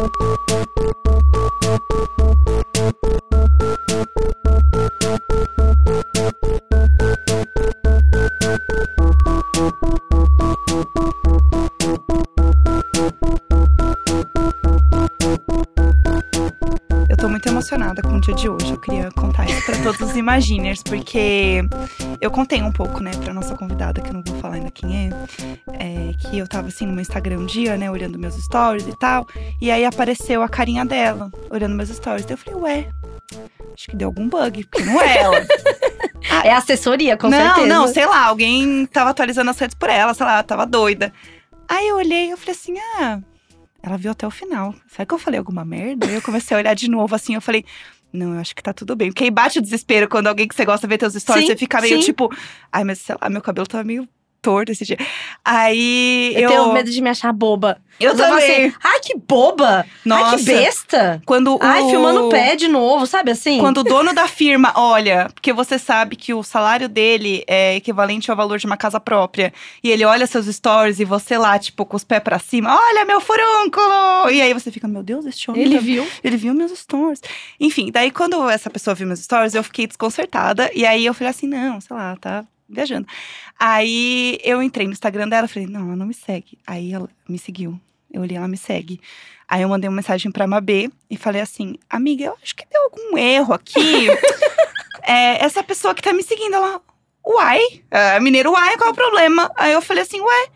Thank you. Imaginers, porque eu contei um pouco, né, pra nossa convidada, que eu não vou falar ainda quem é, é, que eu tava assim no meu Instagram um dia, né, olhando meus stories e tal, e aí apareceu a carinha dela, olhando meus stories. Daí eu falei, ué, acho que deu algum bug, porque não é ela. É assessoria, com não, certeza. não, sei lá, alguém tava atualizando as redes por ela, sei lá, tava doida. Aí eu olhei e eu falei assim, ah, ela viu até o final. Será que eu falei alguma merda? Aí eu comecei a olhar de novo assim, eu falei, não, eu acho que tá tudo bem. Porque aí bate o desespero quando alguém que você gosta vê teus stories, Sim, você fica meio sim. tipo, ai, mas sei lá, meu cabelo tá meio torto esse dia. Aí Eu, eu. tenho medo de me achar boba. Eu também. Assim, Ai, que boba! Ai, Nossa. que besta! Quando Ai, o... filmando o pé de novo, sabe assim? Quando o dono da firma olha, porque você sabe que o salário dele é equivalente ao valor de uma casa própria, e ele olha seus stories e você lá, tipo, com os pés pra cima, olha meu furúnculo! E aí você fica, meu Deus, este homem Ele tá- viu. Ele viu meus stories. Enfim, daí quando essa pessoa viu meus stories, eu fiquei desconcertada. E aí eu falei assim, não, sei lá, tá viajando. Aí eu entrei no Instagram dela, falei, não, ela não me segue. Aí ela me seguiu. Eu olhei, ela me segue. Aí eu mandei uma mensagem pra Mabê e falei assim, amiga, eu acho que deu algum erro aqui. É, essa pessoa que tá me seguindo, ela, uai, é, mineiro, uai, qual é o problema? Aí eu falei assim, ué,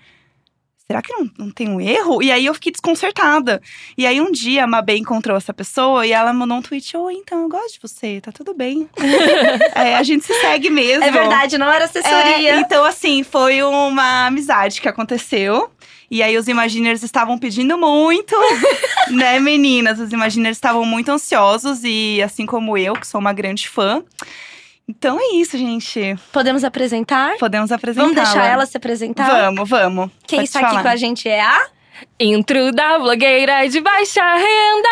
será que não, não tem um erro? E aí eu fiquei desconcertada. E aí um dia a Mabê encontrou essa pessoa e ela mandou um tweet: Oi, então eu gosto de você, tá tudo bem. É, a gente se segue mesmo. É verdade, não era assessoria. É, então, assim, foi uma amizade que aconteceu. E aí os Imaginers estavam pedindo muito, né, meninas? Os Imaginers estavam muito ansiosos e assim como eu, que sou uma grande fã. Então é isso, gente. Podemos apresentar? Podemos apresentar. Vamos deixar ela se apresentar? Vamos, vamos. Quem Pode está aqui falar. com a gente é a. Intro da blogueira de baixa renda.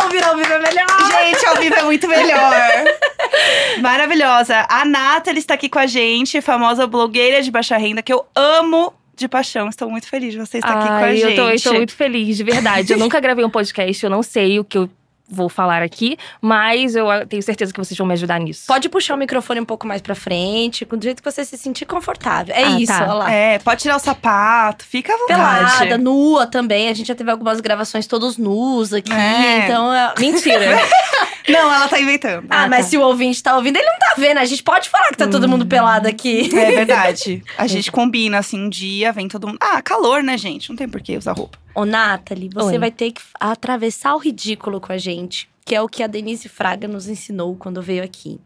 Não, virou viva melhor. Gente, ao vivo é muito melhor. Maravilhosa. A Nathalie está aqui com a gente, famosa blogueira de baixa renda, que eu amo de paixão. Estou muito feliz de você estar aqui com a Ai, gente. eu tô muito feliz, de verdade. Eu nunca gravei um podcast, eu não sei o que eu vou falar aqui, mas eu tenho certeza que vocês vão me ajudar nisso. Pode puxar o microfone um pouco mais pra frente, do jeito que você se sentir confortável. É Ah, isso, tá. olha lá. É, pode tirar o sapato, fica à vontade. Pelada, nua também. A gente já teve algumas gravações todos nus aqui, É. então… é- Mentira. Não, ela tá inventando. Ah, Ah, mas tá. se o ouvinte tá ouvindo, ele não tá vendo. A gente pode falar que tá todo mundo pelado aqui. É verdade. A gente combina, assim, um dia, vem todo mundo. Ah, calor, né, gente? Não tem por que usar roupa. Ô, Nathalie, você Oi. vai ter que atravessar o ridículo com a gente, que é o que a Denise Fraga nos ensinou quando veio aqui.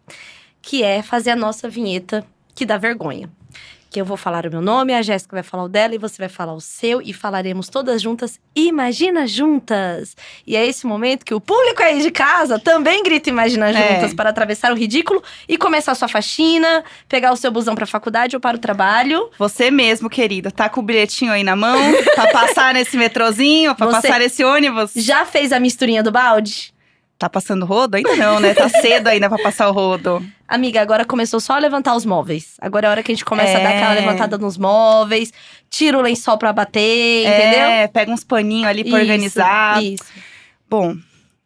Que é fazer a nossa vinheta que dá vergonha. Que eu vou falar o meu nome, a Jéssica vai falar o dela e você vai falar o seu e falaremos todas juntas. Imagina juntas! E é esse momento que o público aí de casa também grita Imagina É. juntas para atravessar o ridículo e começar a sua faxina, pegar o seu busão para a faculdade ou para o trabalho. Você mesmo, querida, tá com o bilhetinho aí na mão pra passar nesse metrozinho, Você- passar nesse ônibus? Já fez a misturinha do balde? Tá passando rodo? Ainda não, né? Tá cedo ainda pra passar o rodo. Amiga, agora começou só a levantar os móveis. Agora é a hora que a gente começa a dar É. aquela levantada nos móveis, tira o lençol pra bater, entendeu? É, pega uns paninhos ali pra Isso, organizar. Isso. Bom,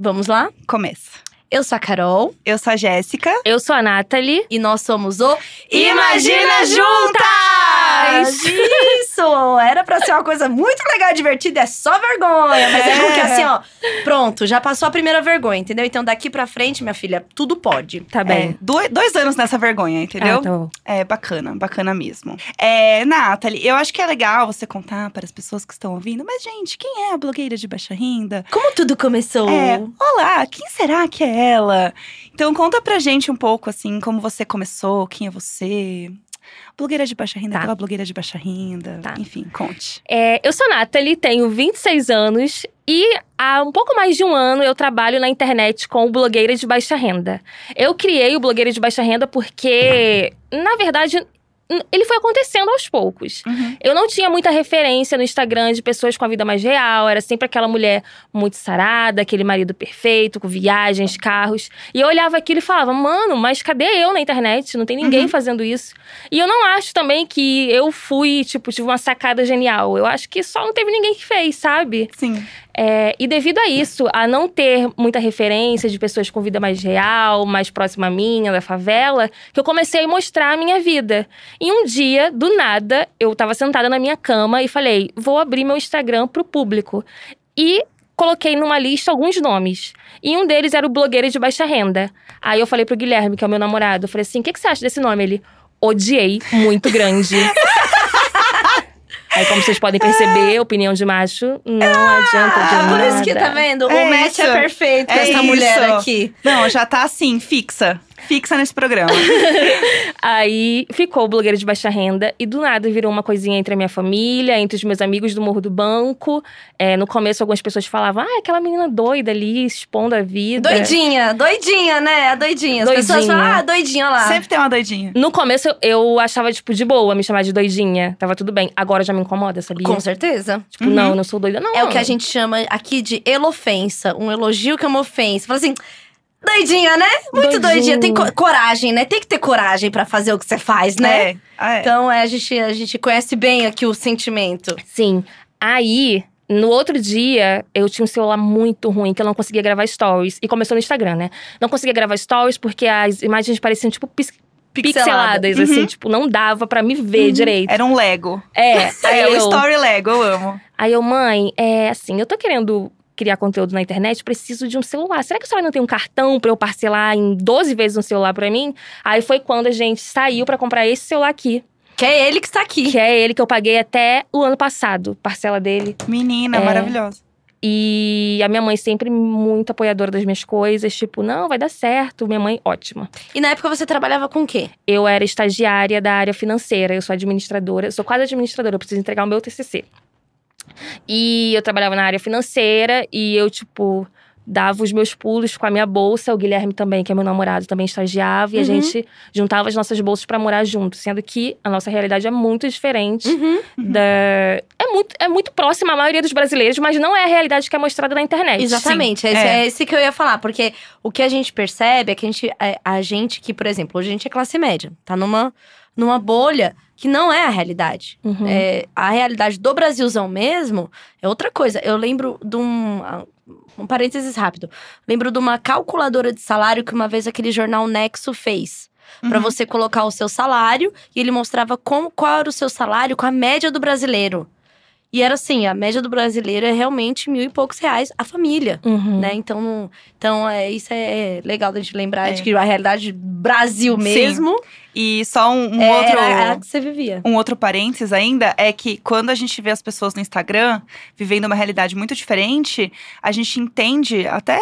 Vamos lá? começa. Eu sou a Carol Eu sou a Jéssica. Eu sou a Nathalie. e nós somos o Imagina Juntas! Isso! Era pra ser uma coisa muito legal e divertida, é só vergonha. Mas é, É. porque assim, ó, pronto, já passou a primeira vergonha, entendeu? Então daqui pra frente, minha filha, tudo pode. Tá É, bem. dois, dois anos nessa vergonha, entendeu? Ah, tá bom. É bacana, bacana mesmo. É, Nathalie, eu acho que é legal você contar para as pessoas que estão ouvindo, mas, gente, quem é a blogueira de baixa renda? Como tudo começou? É, olá, quem será que é ela? Então conta pra gente um pouco, assim, como você começou, quem é você. Blogueira de baixa renda, Tá. aquela blogueira de baixa renda. Tá. Enfim, conte. É, eu sou Nathalie, tenho 26 anos e há um pouco mais de um ano eu trabalho na internet com Blogueira de Baixa Renda. Eu criei o Blogueira de Baixa Renda porque, na verdade, ele foi acontecendo aos poucos. Eu não tinha muita referência no Instagram de pessoas com a vida mais real. Era sempre aquela mulher muito sarada, aquele marido perfeito, com viagens, carros. E eu olhava aquilo e falava, mano, mas cadê eu na internet? Não tem ninguém Uhum. fazendo isso. E eu não acho também que eu fui, tipo, tive uma sacada genial. Eu acho que só não teve ninguém que fez, sabe? Sim. É, e devido a isso, a não ter muita referência de pessoas com vida mais real, mais próxima a minha, da favela, que eu comecei a mostrar a minha vida. E um dia, do nada, eu tava sentada na minha cama e falei: vou abrir meu Instagram pro público. E coloquei numa lista alguns nomes. E um deles era o blogueiro de baixa renda. Aí eu falei pro Guilherme, que é o meu namorado, eu falei assim: o que, que você acha desse nome? Ele, odiei, muito grande. Aí, como vocês podem perceber, opinião de macho não adianta de Ah, nada. por isso que tá vendo? É o match isso. é perfeito com É essa mulher isso. aqui. Não, já tá assim, fixa. Fixa nesse programa. Aí ficou o blogueiro de baixa renda e do nada virou uma coisinha entre a minha família, entre os meus amigos do Morro do Banco. É, no começo, algumas pessoas falavam: ah, aquela menina doida ali, expondo a vida. Doidinha, doidinha, né? A doidinha. As pessoas Doidinha. falam, ah, doidinha lá. Sempre tem uma doidinha. No começo, eu- achava, tipo, de boa me chamar de doidinha. Tava tudo bem. Agora já me incomoda, sabia? Com certeza. Tipo, não, eu não sou doida, não. É o que a gente chama aqui de elofensa. Um elogio que é uma ofensa. Fala assim, doidinha, né? Muito Doidinha. doidinha. Tem co- coragem, né? Tem que ter coragem pra fazer o que você faz, né? É. É. Então, é, a, gente, a gente conhece bem aqui o sentimento. Sim. Aí, no outro dia, eu tinha um celular muito ruim, que eu não conseguia gravar stories. E começou no Instagram, né? Não conseguia gravar stories porque as imagens pareciam, tipo, pis- Pixelada. pixeladas, Uhum. assim. Tipo, não dava pra me ver direito. Era um Lego. É, aí É, o Story Lego, eu amo. aí eu, mãe, é assim, eu tô querendo criar conteúdo na internet, preciso de um celular. Será que a senhora não tem um cartão pra eu parcelar em 12 vezes um celular pra mim? Aí foi quando a gente saiu pra comprar esse celular aqui, Que é ele que está aqui. que é ele que eu paguei até o ano passado, parcela dele. Menina, É. maravilhosa. E a minha mãe sempre muito apoiadora das minhas coisas, tipo, não, vai dar certo. Minha mãe, ótima. E na época você trabalhava com o quê? Eu era estagiária da área financeira, eu sou administradora, eu sou quase administradora, eu preciso entregar o meu TCC. E eu trabalhava na área financeira e eu, tipo, dava os meus pulos com a minha bolsa. O Guilherme também, que é meu namorado, também estagiava. E a Uhum. gente juntava as nossas bolsas pra morar junto. Sendo que a nossa realidade é muito diferente Uhum. da... É muito, é muito próxima à maioria dos brasileiros, mas não é a realidade que é mostrada na internet. Exatamente, esse, é. é esse que eu ia falar, porque o que a gente percebe é que a gente, é, a gente que, por exemplo, hoje a gente é classe média, tá numa, numa bolha que não é a realidade. Uhum. É, a realidade do Brasilzão mesmo é outra coisa. Eu lembro de um. ah, Um parênteses rápido. Lembro de uma calculadora de salário que uma vez aquele jornal Nexo fez. Pra Uhum. você colocar o seu salário e ele mostrava como, qual era o seu salário com a média do brasileiro. E era assim, a média do brasileiro é realmente mil e poucos reais a família. Uhum. Né? Então, então é, isso é legal da gente lembrar É. de que a realidade do Brasil Sim. E só um, um é, outro. era que você vivia. Um outro parênteses ainda é que quando a gente vê as pessoas no Instagram vivendo uma realidade muito diferente, a gente entende, até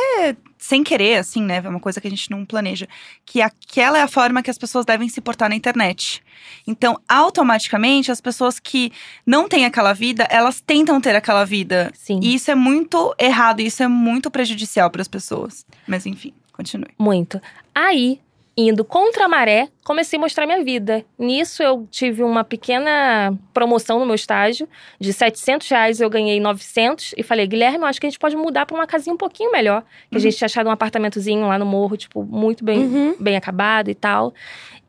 sem querer, assim, né? É uma coisa que a gente não planeja, que aquela é a forma que as pessoas devem se portar na internet. Então, automaticamente, as pessoas que não têm aquela vida, elas tentam ter aquela vida. Sim. E isso é muito errado, isso é muito prejudicial para as pessoas. Mas enfim, continue. Muito. Aí, indo contra a maré, comecei a mostrar minha vida. Nisso, eu tive uma pequena promoção no meu estágio. De 700 reais, eu ganhei 900. E falei, Guilherme, eu acho que a gente pode mudar pra uma casinha um pouquinho melhor. Que a gente tinha achado um apartamentozinho lá no morro, tipo, muito bem, Uhum. bem acabado e tal.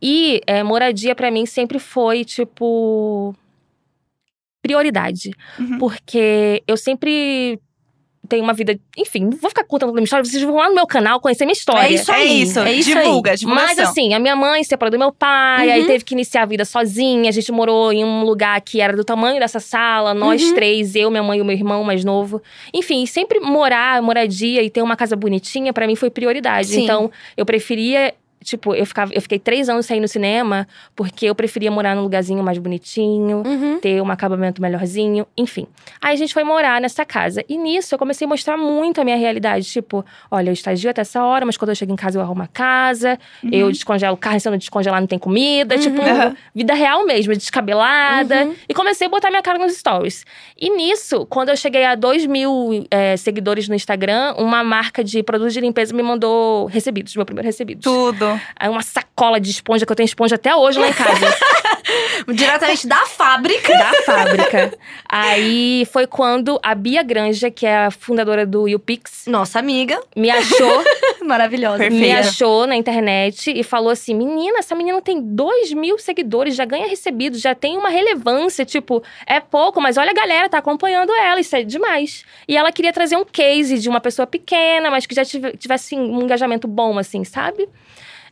E é, moradia pra mim sempre foi, tipo... Prioridade. Uhum. Porque eu sempre tenho uma vida... Enfim, não vou ficar contando toda a minha história. Vocês vão lá no meu canal conhecer minha história. É isso É aí, isso, é isso divulga, aí. divulgação. Mas assim, a minha mãe se separou do meu pai, aí Uhum. teve que iniciar a vida sozinha. A gente morou em um lugar que era do tamanho dessa sala, nós Uhum. três, eu, minha mãe e o meu irmão mais novo. Enfim, sempre morar, moradia e ter uma casa bonitinha, pra mim foi prioridade. Sim. Então, eu preferia. Tipo, eu, ficava, eu fiquei três anos sem ir no cinema, porque eu preferia morar num lugarzinho mais bonitinho Uhum. ter um acabamento melhorzinho, enfim. Aí a gente foi morar nessa casa. E nisso eu comecei a mostrar muito a minha realidade. Tipo, olha, eu estagio até essa hora, mas quando eu chego em casa eu arrumo a casa, eu descongelo o carro, e se eu não descongelar não tem comida. Uhum. Tipo, vida real mesmo, descabelada. Uhum. E comecei a botar minha cara nos stories. E nisso, quando eu cheguei a 2 mil é, seguidores no Instagram, uma marca de produtos de limpeza me mandou recebidos, meu primeiro recebido. Tudo. Aí uma sacola de esponja, que eu tenho esponja até hoje lá em casa. Diretamente da fábrica. da fábrica. Aí foi quando a Bia Granja, que é a fundadora do YouPix, Nossa amiga. me achou, Maravilhosa. Perfeito. me achou na internet e falou assim: menina, essa menina tem 2 mil seguidores, já ganha recebido, já tem uma relevância. Tipo, é pouco, mas olha a galera, tá acompanhando ela, isso é demais. E ela queria trazer um case de uma pessoa pequena, mas que já tive- tivesse um engajamento bom, assim, sabe?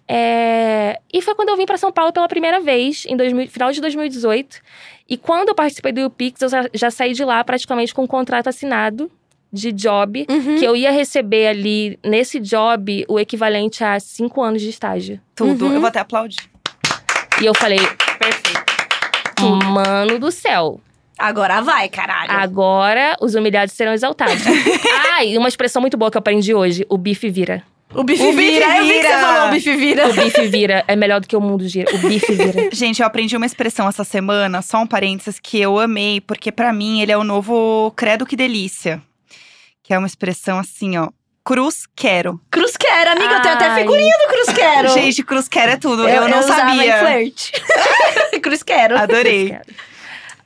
É, E foi quando eu vim pra São Paulo pela primeira vez, em 2000 final de 2018. E quando eu participei do UPix, eu já, já saí de lá praticamente com um contrato assinado de job, Uhum. que eu ia receber ali, nesse job, o equivalente a cinco anos de estágio. Tudo. Uhum. Eu vou até aplaudir. E eu falei, Perfeito. mano do céu, Agora vai, caralho. agora os humilhados serão exaltados. ah, e uma expressão muito boa que eu aprendi hoje, o bife vira. O bife O bife vira. Eu vi que você vira. falou o bife vira. O bife vira é melhor do que o mundo gira. O bife vira. Gente, eu aprendi uma expressão essa semana, só um parênteses, que eu amei, porque pra mim ele é o novo credo que delícia. Que é uma expressão assim, ó. Cruz quero. Cruz quero, amiga. Eu tenho até Ai. figurinha do Cruz quero. Gente, cruz quero é tudo. Eu, não usava em sabia. flerte. Cruz quero. Adorei.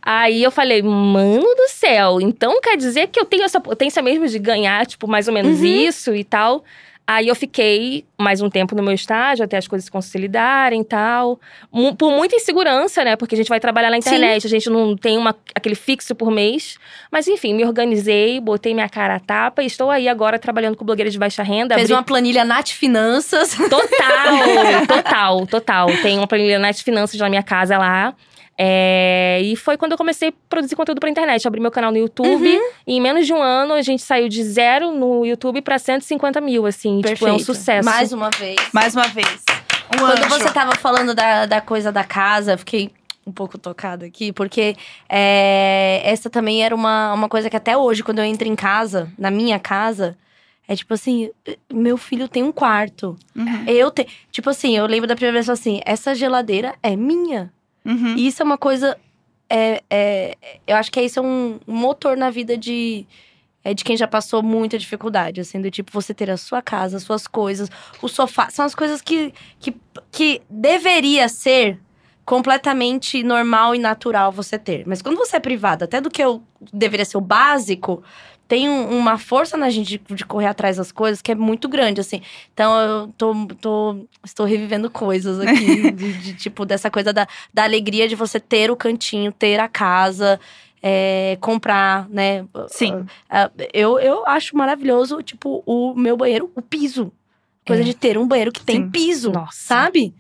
Aí eu falei, mano do céu, então quer dizer que eu tenho essa potência mesmo de ganhar, tipo, mais ou menos Uhum. isso e tal. Aí eu fiquei mais um tempo no meu estágio, até as coisas se consolidarem e tal. Por muita insegurança, né? Porque a gente vai trabalhar na internet, a gente não tem uma, aquele fixo por mês. Mas enfim, me organizei, botei minha cara a tapa e estou aí agora trabalhando com blogueira de baixa renda. Fez abri- uma planilha Nath Finanças. Total, total, total. Tem uma planilha Net Finanças na minha casa lá. É, e foi quando eu comecei a produzir conteúdo pra internet. Abri meu canal no YouTube. Uhum. E em menos de um ano, a gente saiu de zero no YouTube pra 150 mil, assim. Tipo, é um sucesso. Mais um uma vez. Mais uma vez. Um Quando anjo. você tava falando da, da coisa da casa, eu fiquei um pouco tocada aqui, porque é, essa também era uma, uma coisa que até hoje, quando eu entro em casa, na minha casa, é tipo assim, meu filho tem um quarto. Uhum. Eu tenho. Tipo assim, eu lembro da primeira vez assim, essa geladeira é minha. Uhum. E isso é uma coisa. É, é, eu acho que isso é um, motor na vida de. É de quem já passou muita dificuldade, assim, do tipo, você ter a sua casa, as suas coisas, o sofá. São as coisas que, que, que deveria ser completamente normal e natural você ter. Mas quando você é privado, até do que eu, deveria ser o básico, tem um- uma força na gente de, de correr atrás das coisas que é muito grande, assim. Então eu tô, tô- estou revivendo coisas aqui, de, de, tipo, dessa coisa da, da alegria de você ter o cantinho, ter a casa, é, comprar, né? Sim. Ah, Eu, eu acho maravilhoso, tipo, o meu banheiro, o piso. Coisa É. de ter um banheiro que tem Sim. piso, Nossa. sabe?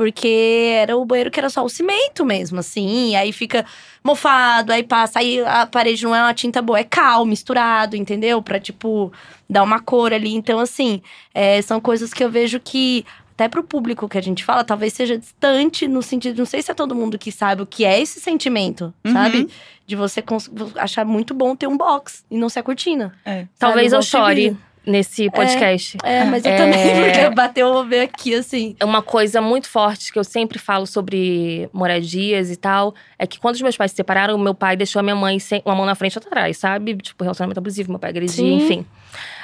Porque era o banheiro que era só o cimento mesmo, assim. E aí fica mofado, aí passa, aí a parede não é uma tinta boa, é cal misturado, entendeu? Pra, tipo, dar uma cor ali. Então, assim, é, são coisas que eu vejo que. Até pro público que a gente fala, talvez seja distante no sentido. Não sei se é todo mundo que sabe o que é esse sentimento, Uhum. sabe? De você achar muito bom ter um box e não ser a cortina. É. Talvez Sabe, eu chore. Nesse podcast. É, mas eu É. também, porque bateu o ver aqui, assim. É Uma coisa muito forte que eu sempre falo sobre moradias e tal é que quando os meus pais se separaram, meu pai deixou a minha mãe sem uma mão na frente e outra atrás, sabe? Tipo, relacionamento abusivo, meu pai agredia, Sim. enfim.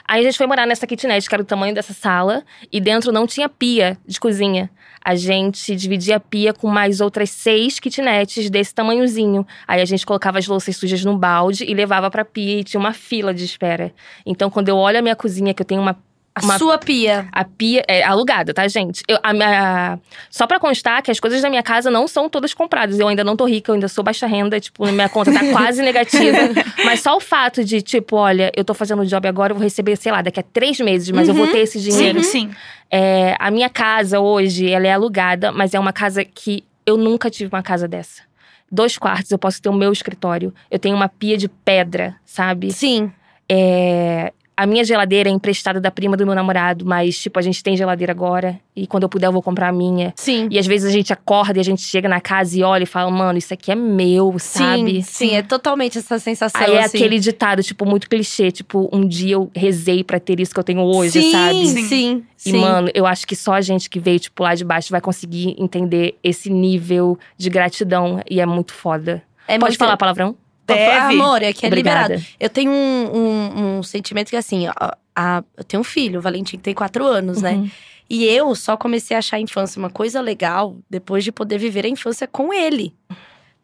Aí a gente foi morar nessa kitnet, que era do tamanho dessa sala, e dentro não tinha pia de cozinha. A gente dividia a pia com mais outras seis kitnets desse tamanhozinho. Aí a gente colocava as louças sujas no balde e levava pra pia e tinha uma fila de espera. Então, quando eu olho a minha cozinha, que eu tenho uma A Uma- sua pia. a pia é alugada, tá, gente? Eu, a minha- só pra constar que as coisas da minha casa não são todas compradas. Eu ainda não tô rica, eu ainda sou baixa renda, tipo, minha conta tá quase negativa. Mas só o fato de, tipo, olha, eu tô fazendo o job agora, eu vou receber, sei lá, daqui a três meses, mas eu vou ter esse dinheiro. Sim, sim. É, a minha casa hoje, ela é alugada, mas é uma casa que eu nunca tive uma casa dessa. Dois quartos, eu posso ter o meu escritório. Eu tenho uma pia de pedra, sabe? Sim. É, a minha geladeira é emprestada da prima do meu namorado, mas, tipo, a gente tem geladeira agora. E quando eu puder, eu vou comprar a minha. Sim. E às vezes a gente acorda e a gente chega na casa e olha e fala, mano, isso aqui é meu, sabe? Sim, sim, é totalmente essa sensação. Aí é assim. aquele ditado, tipo, muito clichê. Tipo, um dia eu rezei pra ter isso que eu tenho hoje, sim, sabe? Sim, sim. E, mano, eu acho que só a gente que veio, tipo, lá de baixo vai conseguir entender esse nível de gratidão. E é muito foda. é Pode muito- falar palavrão? Deve. Amor, é que é Obrigada. liberado. Eu tenho um, um, um sentimento que, assim, a- a- eu tenho um filho, o Valentim, que tem quatro anos, né? Uhum. E eu só comecei a achar a infância uma coisa legal depois de poder viver a infância com ele.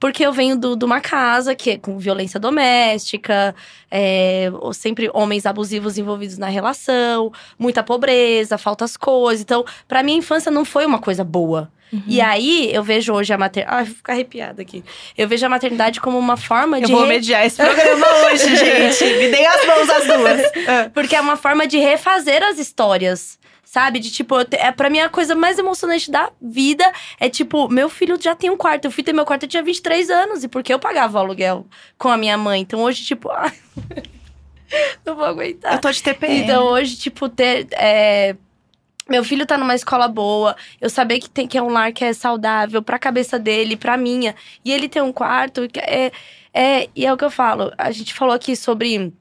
Porque eu venho do- de uma casa que é com violência doméstica, é, sempre homens abusivos envolvidos na relação, muita pobreza, faltas coisas. Então, pra mim, a infância não foi uma coisa boa. E aí, eu vejo hoje a maternidade. Ai, vou ficar arrepiada aqui. Eu vejo a maternidade como uma forma Eu de. vou re- mediar esse programa hoje, gente. Me deem as mãos as duas. Ah. Porque é uma forma de refazer as histórias. Sabe? De tipo, eu te- é, pra mim a coisa mais emocionante da vida é tipo, meu filho já tem um quarto. Eu fui ter meu quarto, eu tinha 23 anos. E porque eu pagava o aluguel com a minha mãe. Então hoje, tipo, ai, não vou aguentar. Eu tô de TPM. Então hoje, tipo, ter. é, Meu filho tá numa escola boa, eu saber que tem que é um lar que é saudável pra cabeça dele, pra minha. E ele tem um quarto. que É, é, e é o que eu falo. A gente falou aqui sobre.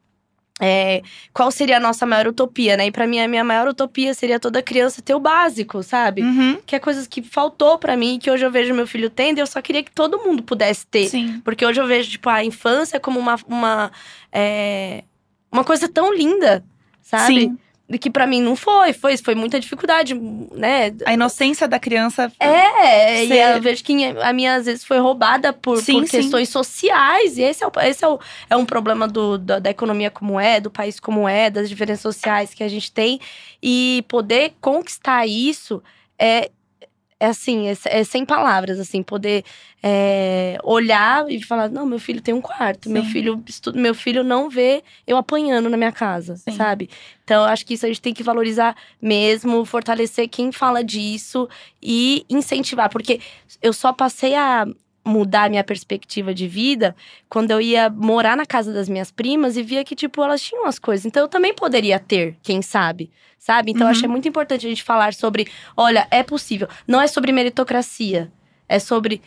é, qual seria a nossa maior utopia, né? E pra mim, a minha maior utopia seria toda criança ter o básico, sabe? Uhum. Que é coisas que faltou pra mim, que hoje eu vejo meu filho tendo, e eu só queria que todo mundo pudesse ter. Sim. Porque hoje eu vejo, tipo, a infância como uma, uma, é, uma coisa tão linda, sabe? Sim. E que pra mim não foi, foi, foi muita dificuldade, né? A inocência da criança. É, e Ser- eu vejo que a minha às vezes foi roubada por, Sim, por sim. questões sociais. E esse é, o, esse é, o, é um problema do, da, da economia como é, do país como é, das diferenças sociais que a gente tem. E poder conquistar isso é, é assim, é, é sem palavras, assim, poder é, olhar e falar, não, meu filho tem um quarto, meu filho estuda, meu filho não vê eu apanhando na minha casa, Sim. sabe? Então, acho que isso a gente tem que valorizar mesmo, fortalecer quem fala disso e incentivar, porque eu só passei a mudar minha perspectiva de vida quando eu ia morar na casa das minhas primas e via que, tipo, elas tinham as coisas. Então, eu também poderia ter, quem sabe, sabe? Então, eu Uhum. achei muito importante a gente falar sobre, olha, é possível. Não é sobre meritocracia, é sobre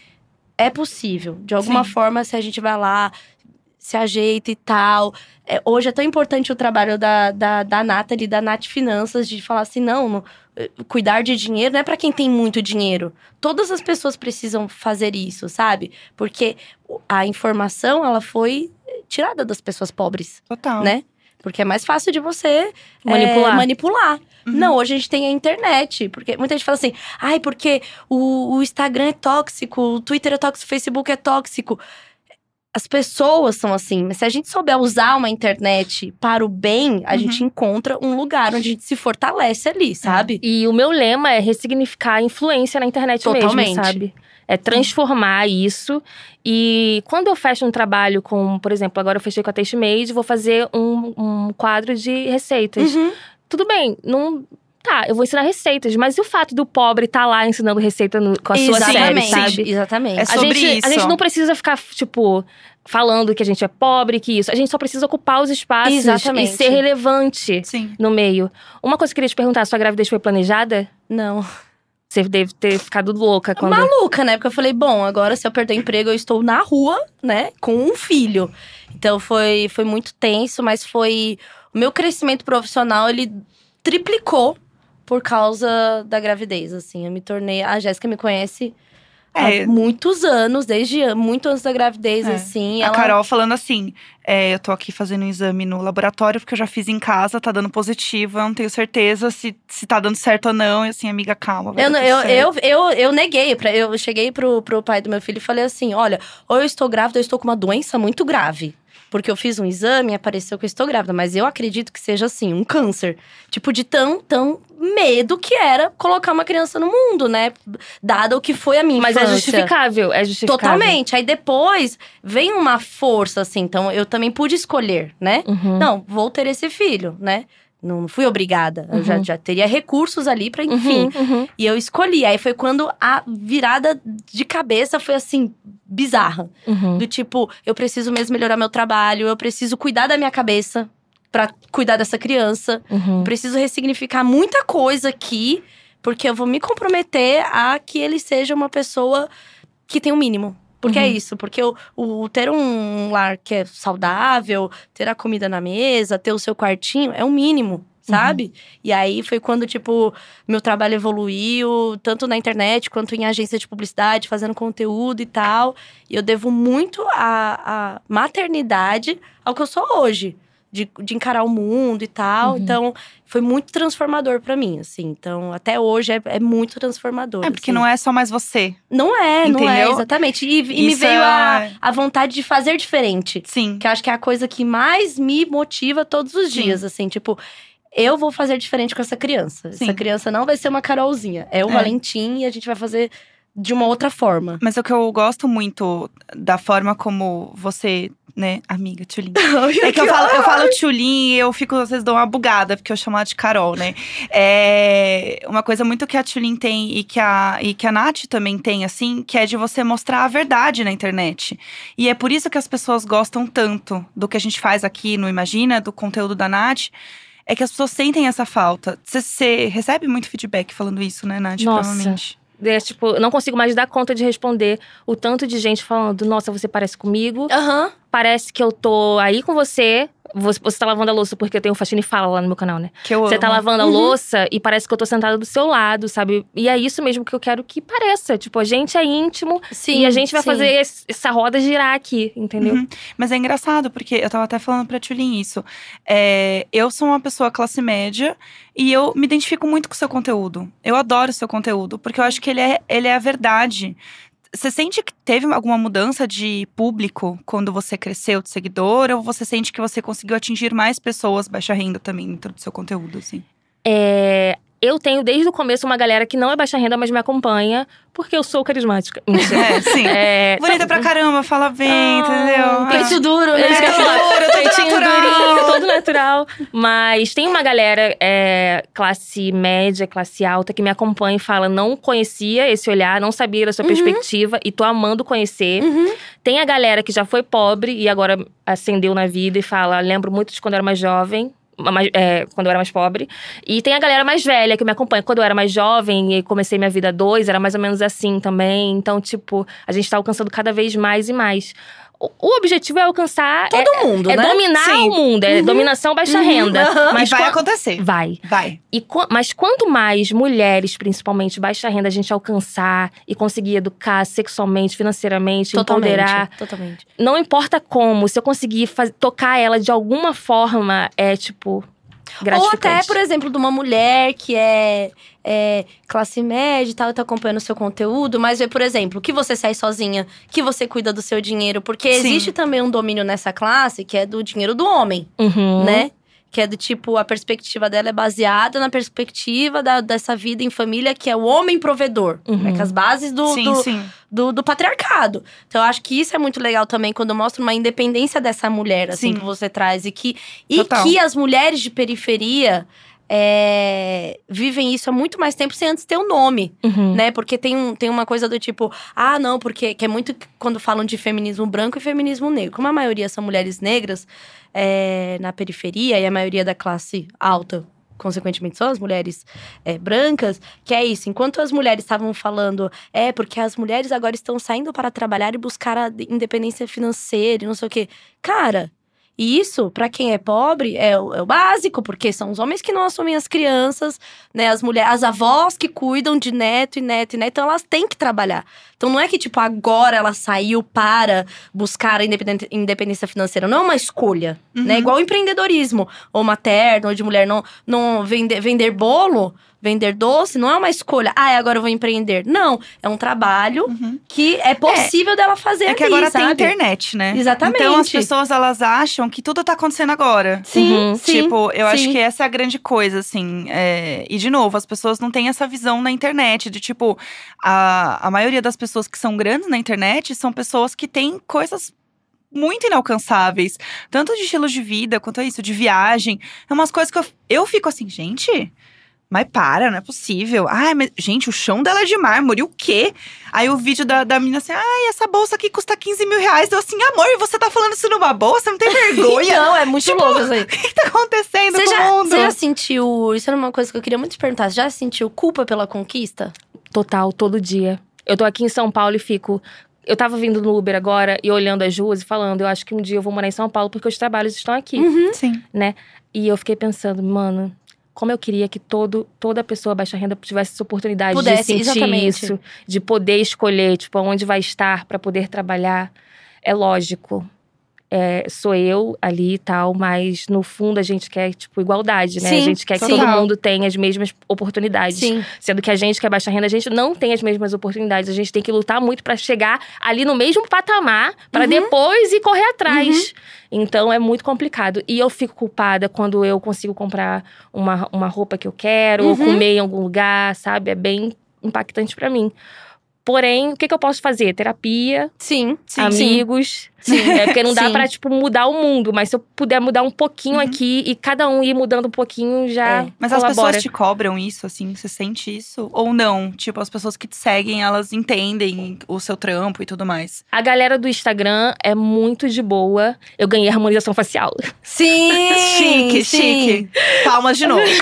é possível. De alguma Sim. forma, se a gente vai lá, se ajeita e tal. É, hoje é tão importante o trabalho da, da, da Nathalie, da Nath Finanças, de falar assim, não, não, cuidar de dinheiro não é para quem tem muito dinheiro. Todas as pessoas precisam fazer isso, sabe? Porque a informação, ela foi tirada das pessoas pobres, Total. né? Porque é mais fácil de você é, Manipular. manipular. Uhum. Não, hoje a gente tem a internet. Porque muita gente fala assim, ai, porque o, o Instagram é tóxico, o Twitter é tóxico, o Facebook é tóxico. As pessoas são assim, mas se a gente souber usar uma internet para o bem, a Uhum. gente encontra um lugar onde a gente se fortalece ali, sabe? E o meu lema é ressignificar a influência na internet Totalmente. mesmo, sabe? É transformar isso. E quando eu fecho um trabalho com, por exemplo, agora eu fechei com a Taste Made, vou fazer um, um quadro de receitas. Uhum. Tudo bem, não. Tá, eu vou ensinar receitas, mas e o fato do pobre estar lá ensinando receita no- com a sua série, Exatamente, sabe? exatamente. É A sobre gente, isso. a gente não precisa ficar, tipo, falando que a gente é pobre, que isso. A gente só precisa ocupar os espaços Exatamente. e ser relevante Sim. no meio. Uma coisa que eu queria te perguntar: sua gravidez foi planejada? Não. Você deve ter ficado louca quando. maluca, né? Porque eu falei, bom, agora se eu perder o emprego, eu estou na rua, né? Com um filho. Então foi, foi muito tenso, mas foi. O meu crescimento profissional, ele triplicou por causa da gravidez, assim. Eu me tornei. A Jéssica me conhece É. há muitos anos, desde muito antes da gravidez, É. assim. A ela- Carol falando assim: é, eu tô aqui fazendo um exame no laboratório porque eu já fiz em casa, tá dando positivo, eu não tenho certeza se, se tá dando certo ou não. E assim, amiga, calma. Eu, eu, eu, eu, eu neguei. Pra, eu cheguei pro, pro pai do meu filho e falei assim: olha, ou eu estou grávida, ou eu estou com uma doença muito grave. Porque eu fiz um exame e apareceu que eu estou grávida. Mas eu acredito que seja assim, um câncer. Tipo, de tão, tão medo que era colocar uma criança no mundo, né? Dado o que foi a minha Mas é infância. justificável, é justificável. Totalmente. Aí depois vem uma força, assim. Então eu também pude escolher, né? Uhum. Não, vou ter esse filho, né? Não fui obrigada. Eu já, Uhum. já teria recursos ali pra, enfim. Uhum, uhum. E eu escolhi. Aí foi quando a virada de cabeça foi assim, bizarra. Uhum. Do tipo, eu preciso mesmo melhorar meu trabalho, eu preciso cuidar da minha cabeça pra cuidar dessa criança. Uhum. Preciso ressignificar muita coisa aqui, porque eu vou me comprometer a que ele seja uma pessoa que tem o mínimo. Porque é Uhum. isso, porque o, o ter um lar que é saudável, ter a comida na mesa, ter o seu quartinho, é o mínimo, sabe? E aí foi quando, tipo, meu trabalho evoluiu, tanto na internet quanto em agência de publicidade, fazendo conteúdo e tal. E eu devo muito a maternidade ao que eu sou hoje. De, de encarar o mundo e tal. Uhum. Então, foi muito transformador pra mim, assim. Então, até hoje é, é muito transformador. É, porque assim. não é só mais você. Não é, não é, Entendeu? exatamente. E, e me veio a, é- a vontade de fazer diferente. Sim. Que eu acho que é a coisa que mais me motiva todos os Sim. dias, assim, tipo. Eu vou fazer diferente com essa criança. Sim. Essa criança não vai ser uma Carolzinha. É o É. Valentim e a gente vai fazer de uma outra forma. Mas o que eu gosto muito da forma como você, né, amiga Tchulin. É que eu falo, eu falo Tchulin e eu fico, às vezes, dou uma bugada, porque eu chamo ela de Carol, né? É uma coisa muito que a Tchulin tem e que a, e que a Nath também tem, assim, que é de você mostrar a verdade na internet. E é por isso que as pessoas gostam tanto do que a gente faz aqui no Imagina, do conteúdo da Nath. É que as pessoas sentem essa falta. Você- Você recebe muito feedback falando isso, né, Nath? Nossa. É, tipo, eu não consigo mais dar conta de responder o tanto de gente falando: Nossa, você parece comigo. Aham. Parece que eu tô aí com você. Você, você tá lavando a louça porque eu tenho faxina e fala lá no meu canal, né? Que eu Você tá amo. lavando a Uhum. louça e parece que eu tô sentada do seu lado, sabe? E é isso mesmo que eu quero que pareça. Tipo, a gente é íntimo Sim. e a gente vai sim. fazer essa roda girar aqui, entendeu? Uhum. Mas é engraçado, porque eu tava até falando pra Tulin isso. É, eu sou uma pessoa classe média e eu me identifico muito com o seu conteúdo. Eu adoro o seu conteúdo, porque eu acho que ele é, ele é a verdade. Você sente que teve alguma mudança de público quando você cresceu de seguidor? Ou você sente que você conseguiu atingir mais pessoas baixa renda também dentro do seu conteúdo, assim? É, eu tenho desde o começo uma galera que não é baixa renda, mas me acompanha, porque eu sou carismática. É, sim. É, Bonita pra caramba, fala bem, Ah, entendeu? Peito duro, né? É falar. Duro, tudo Peitinho natural. durinho, todo natural. Mas tem uma galera é, classe média, classe alta, que me acompanha e fala: não conhecia esse olhar, não sabia da sua perspectiva e tô amando conhecer. Uhum. Tem a galera que já foi pobre e agora ascendeu na vida e fala: lembro muito de quando eu era mais jovem. Mais- é, quando eu era mais pobre. E tem a galera mais velha que me acompanha. Quando eu era mais jovem e comecei minha vida a dois, era mais ou menos assim também. Então, tipo, a gente tá alcançando cada vez mais e mais. O, objetivo é alcançar. Todo é, mundo, é né? dominar Sim. o mundo, é dominação baixa Uhum, renda. aham. Mas e vai acontecer. Vai. Vai. E mas quanto mais mulheres, principalmente baixa renda, a gente alcançar e conseguir educar sexualmente, financeiramente, empoderar, Totalmente. Totalmente. não importa como, se eu conseguir faz- tocar ela de alguma forma, é tipo Ou até, por exemplo, de uma mulher que é, é classe média e tal, e tá acompanhando o seu conteúdo, mas vê, por exemplo, que você sai sozinha, que você cuida do seu dinheiro, porque Sim. existe também um domínio nessa classe que é do dinheiro do homem, Uhum. né? Que é do tipo, a perspectiva dela é baseada na perspectiva da- dessa vida em família, que é o homem provedor. Uhum. Né? Que as bases do, sim, do, sim. do, do patriarcado. Então, eu acho que isso é muito legal também, quando mostra uma independência dessa mulher, assim, Sim. que você traz. E que, e Total. que as mulheres de periferia é, vivem isso há muito mais tempo sem antes ter um nome, Uhum. né? Porque tem, um, tem uma coisa do tipo, ah, não, porque que é muito quando falam de feminismo branco e feminismo negro. Como a maioria são mulheres negras é, na periferia e a maioria da classe alta consequentemente são as mulheres é, brancas, que é isso. Enquanto as mulheres estavam falando, é porque as mulheres agora estão saindo para trabalhar e buscar a independência financeira e não sei o quê. Cara, e isso, para quem é pobre, é o, é o básico, porque são os homens que não assumem as crianças, né? As mulheres, as avós que cuidam de neto e neto e neto, então elas têm que trabalhar. Então não é que, tipo, agora ela saiu para buscar a independência financeira. Não é uma escolha, né? Uhum. Igual o empreendedorismo, ou materno, ou de mulher. Não, não vender, vender bolo, vender doce, não é uma escolha. Ah, agora eu vou empreender. Não, é um trabalho Uhum. que é possível dela fazer É que ali, agora sabe? tem internet, né? Exatamente. Então as pessoas elas acham que tudo tá acontecendo agora. Sim, Uhum. sim. tipo, eu acho sim. que essa é a grande coisa, assim. é, E, de novo, as pessoas não têm essa visão na internet. De, tipo, a, a maioria das pessoas que são grandes na internet são pessoas que têm coisas muito inalcançáveis. Tanto de estilo de vida, quanto isso, de viagem. É umas coisas que eu, eu fico assim, gente… Mas para, não é possível. Ai, mas, gente, o chão dela é de mármore, o quê? Aí o vídeo da, da menina assim, ai, essa bolsa aqui custa 15 mil reais. Eu assim, amor, e você tá falando isso numa bolsa? Não tem vergonha? Não, é muito Tipo, louco isso aí. O que tá acontecendo Você com já, o mundo? você já sentiu. Isso era uma coisa que eu queria muito te perguntar. Você já sentiu culpa pela conquista? Total, todo dia. Eu tô aqui em São Paulo e fico. Eu tava vindo no Uber agora e olhando as ruas e falando, eu acho que um dia eu vou morar em São Paulo porque os trabalhos estão aqui. Sim. E eu fiquei pensando, mano, como eu queria que todo, toda pessoa baixa renda tivesse essa oportunidade Pudesse, de sentir exatamente. isso, de poder escolher, tipo, onde vai estar para poder trabalhar. É lógico. É, sou eu ali e tal, mas no fundo a gente quer, tipo, igualdade, né? Sim, a gente quer que todo mundo tenha as mesmas oportunidades. Sim. Sendo que a gente que é baixa renda, a gente não tem as mesmas oportunidades. A gente tem que lutar muito pra chegar ali no mesmo patamar, pra Uhum. depois ir correr atrás. Então é muito complicado. E eu fico culpada quando eu consigo comprar uma, uma roupa que eu quero, ou Uhum. comer em algum lugar, sabe? É bem impactante pra mim. Porém, o que, que eu posso fazer? Terapia, Sim. Sim. amigos. É porque não dá Sim. pra, tipo, mudar o mundo. Mas se eu puder mudar um pouquinho Uhum. aqui e cada um ir mudando um pouquinho, já É. Mas as colabora. pessoas te cobram isso, assim? Você sente isso? Ou não? Tipo, as pessoas que te seguem, elas entendem o seu trampo e tudo mais. A galera do Instagram é muito de boa. Eu ganhei harmonização facial. Sim. chique, sim. chique. Palmas de novo.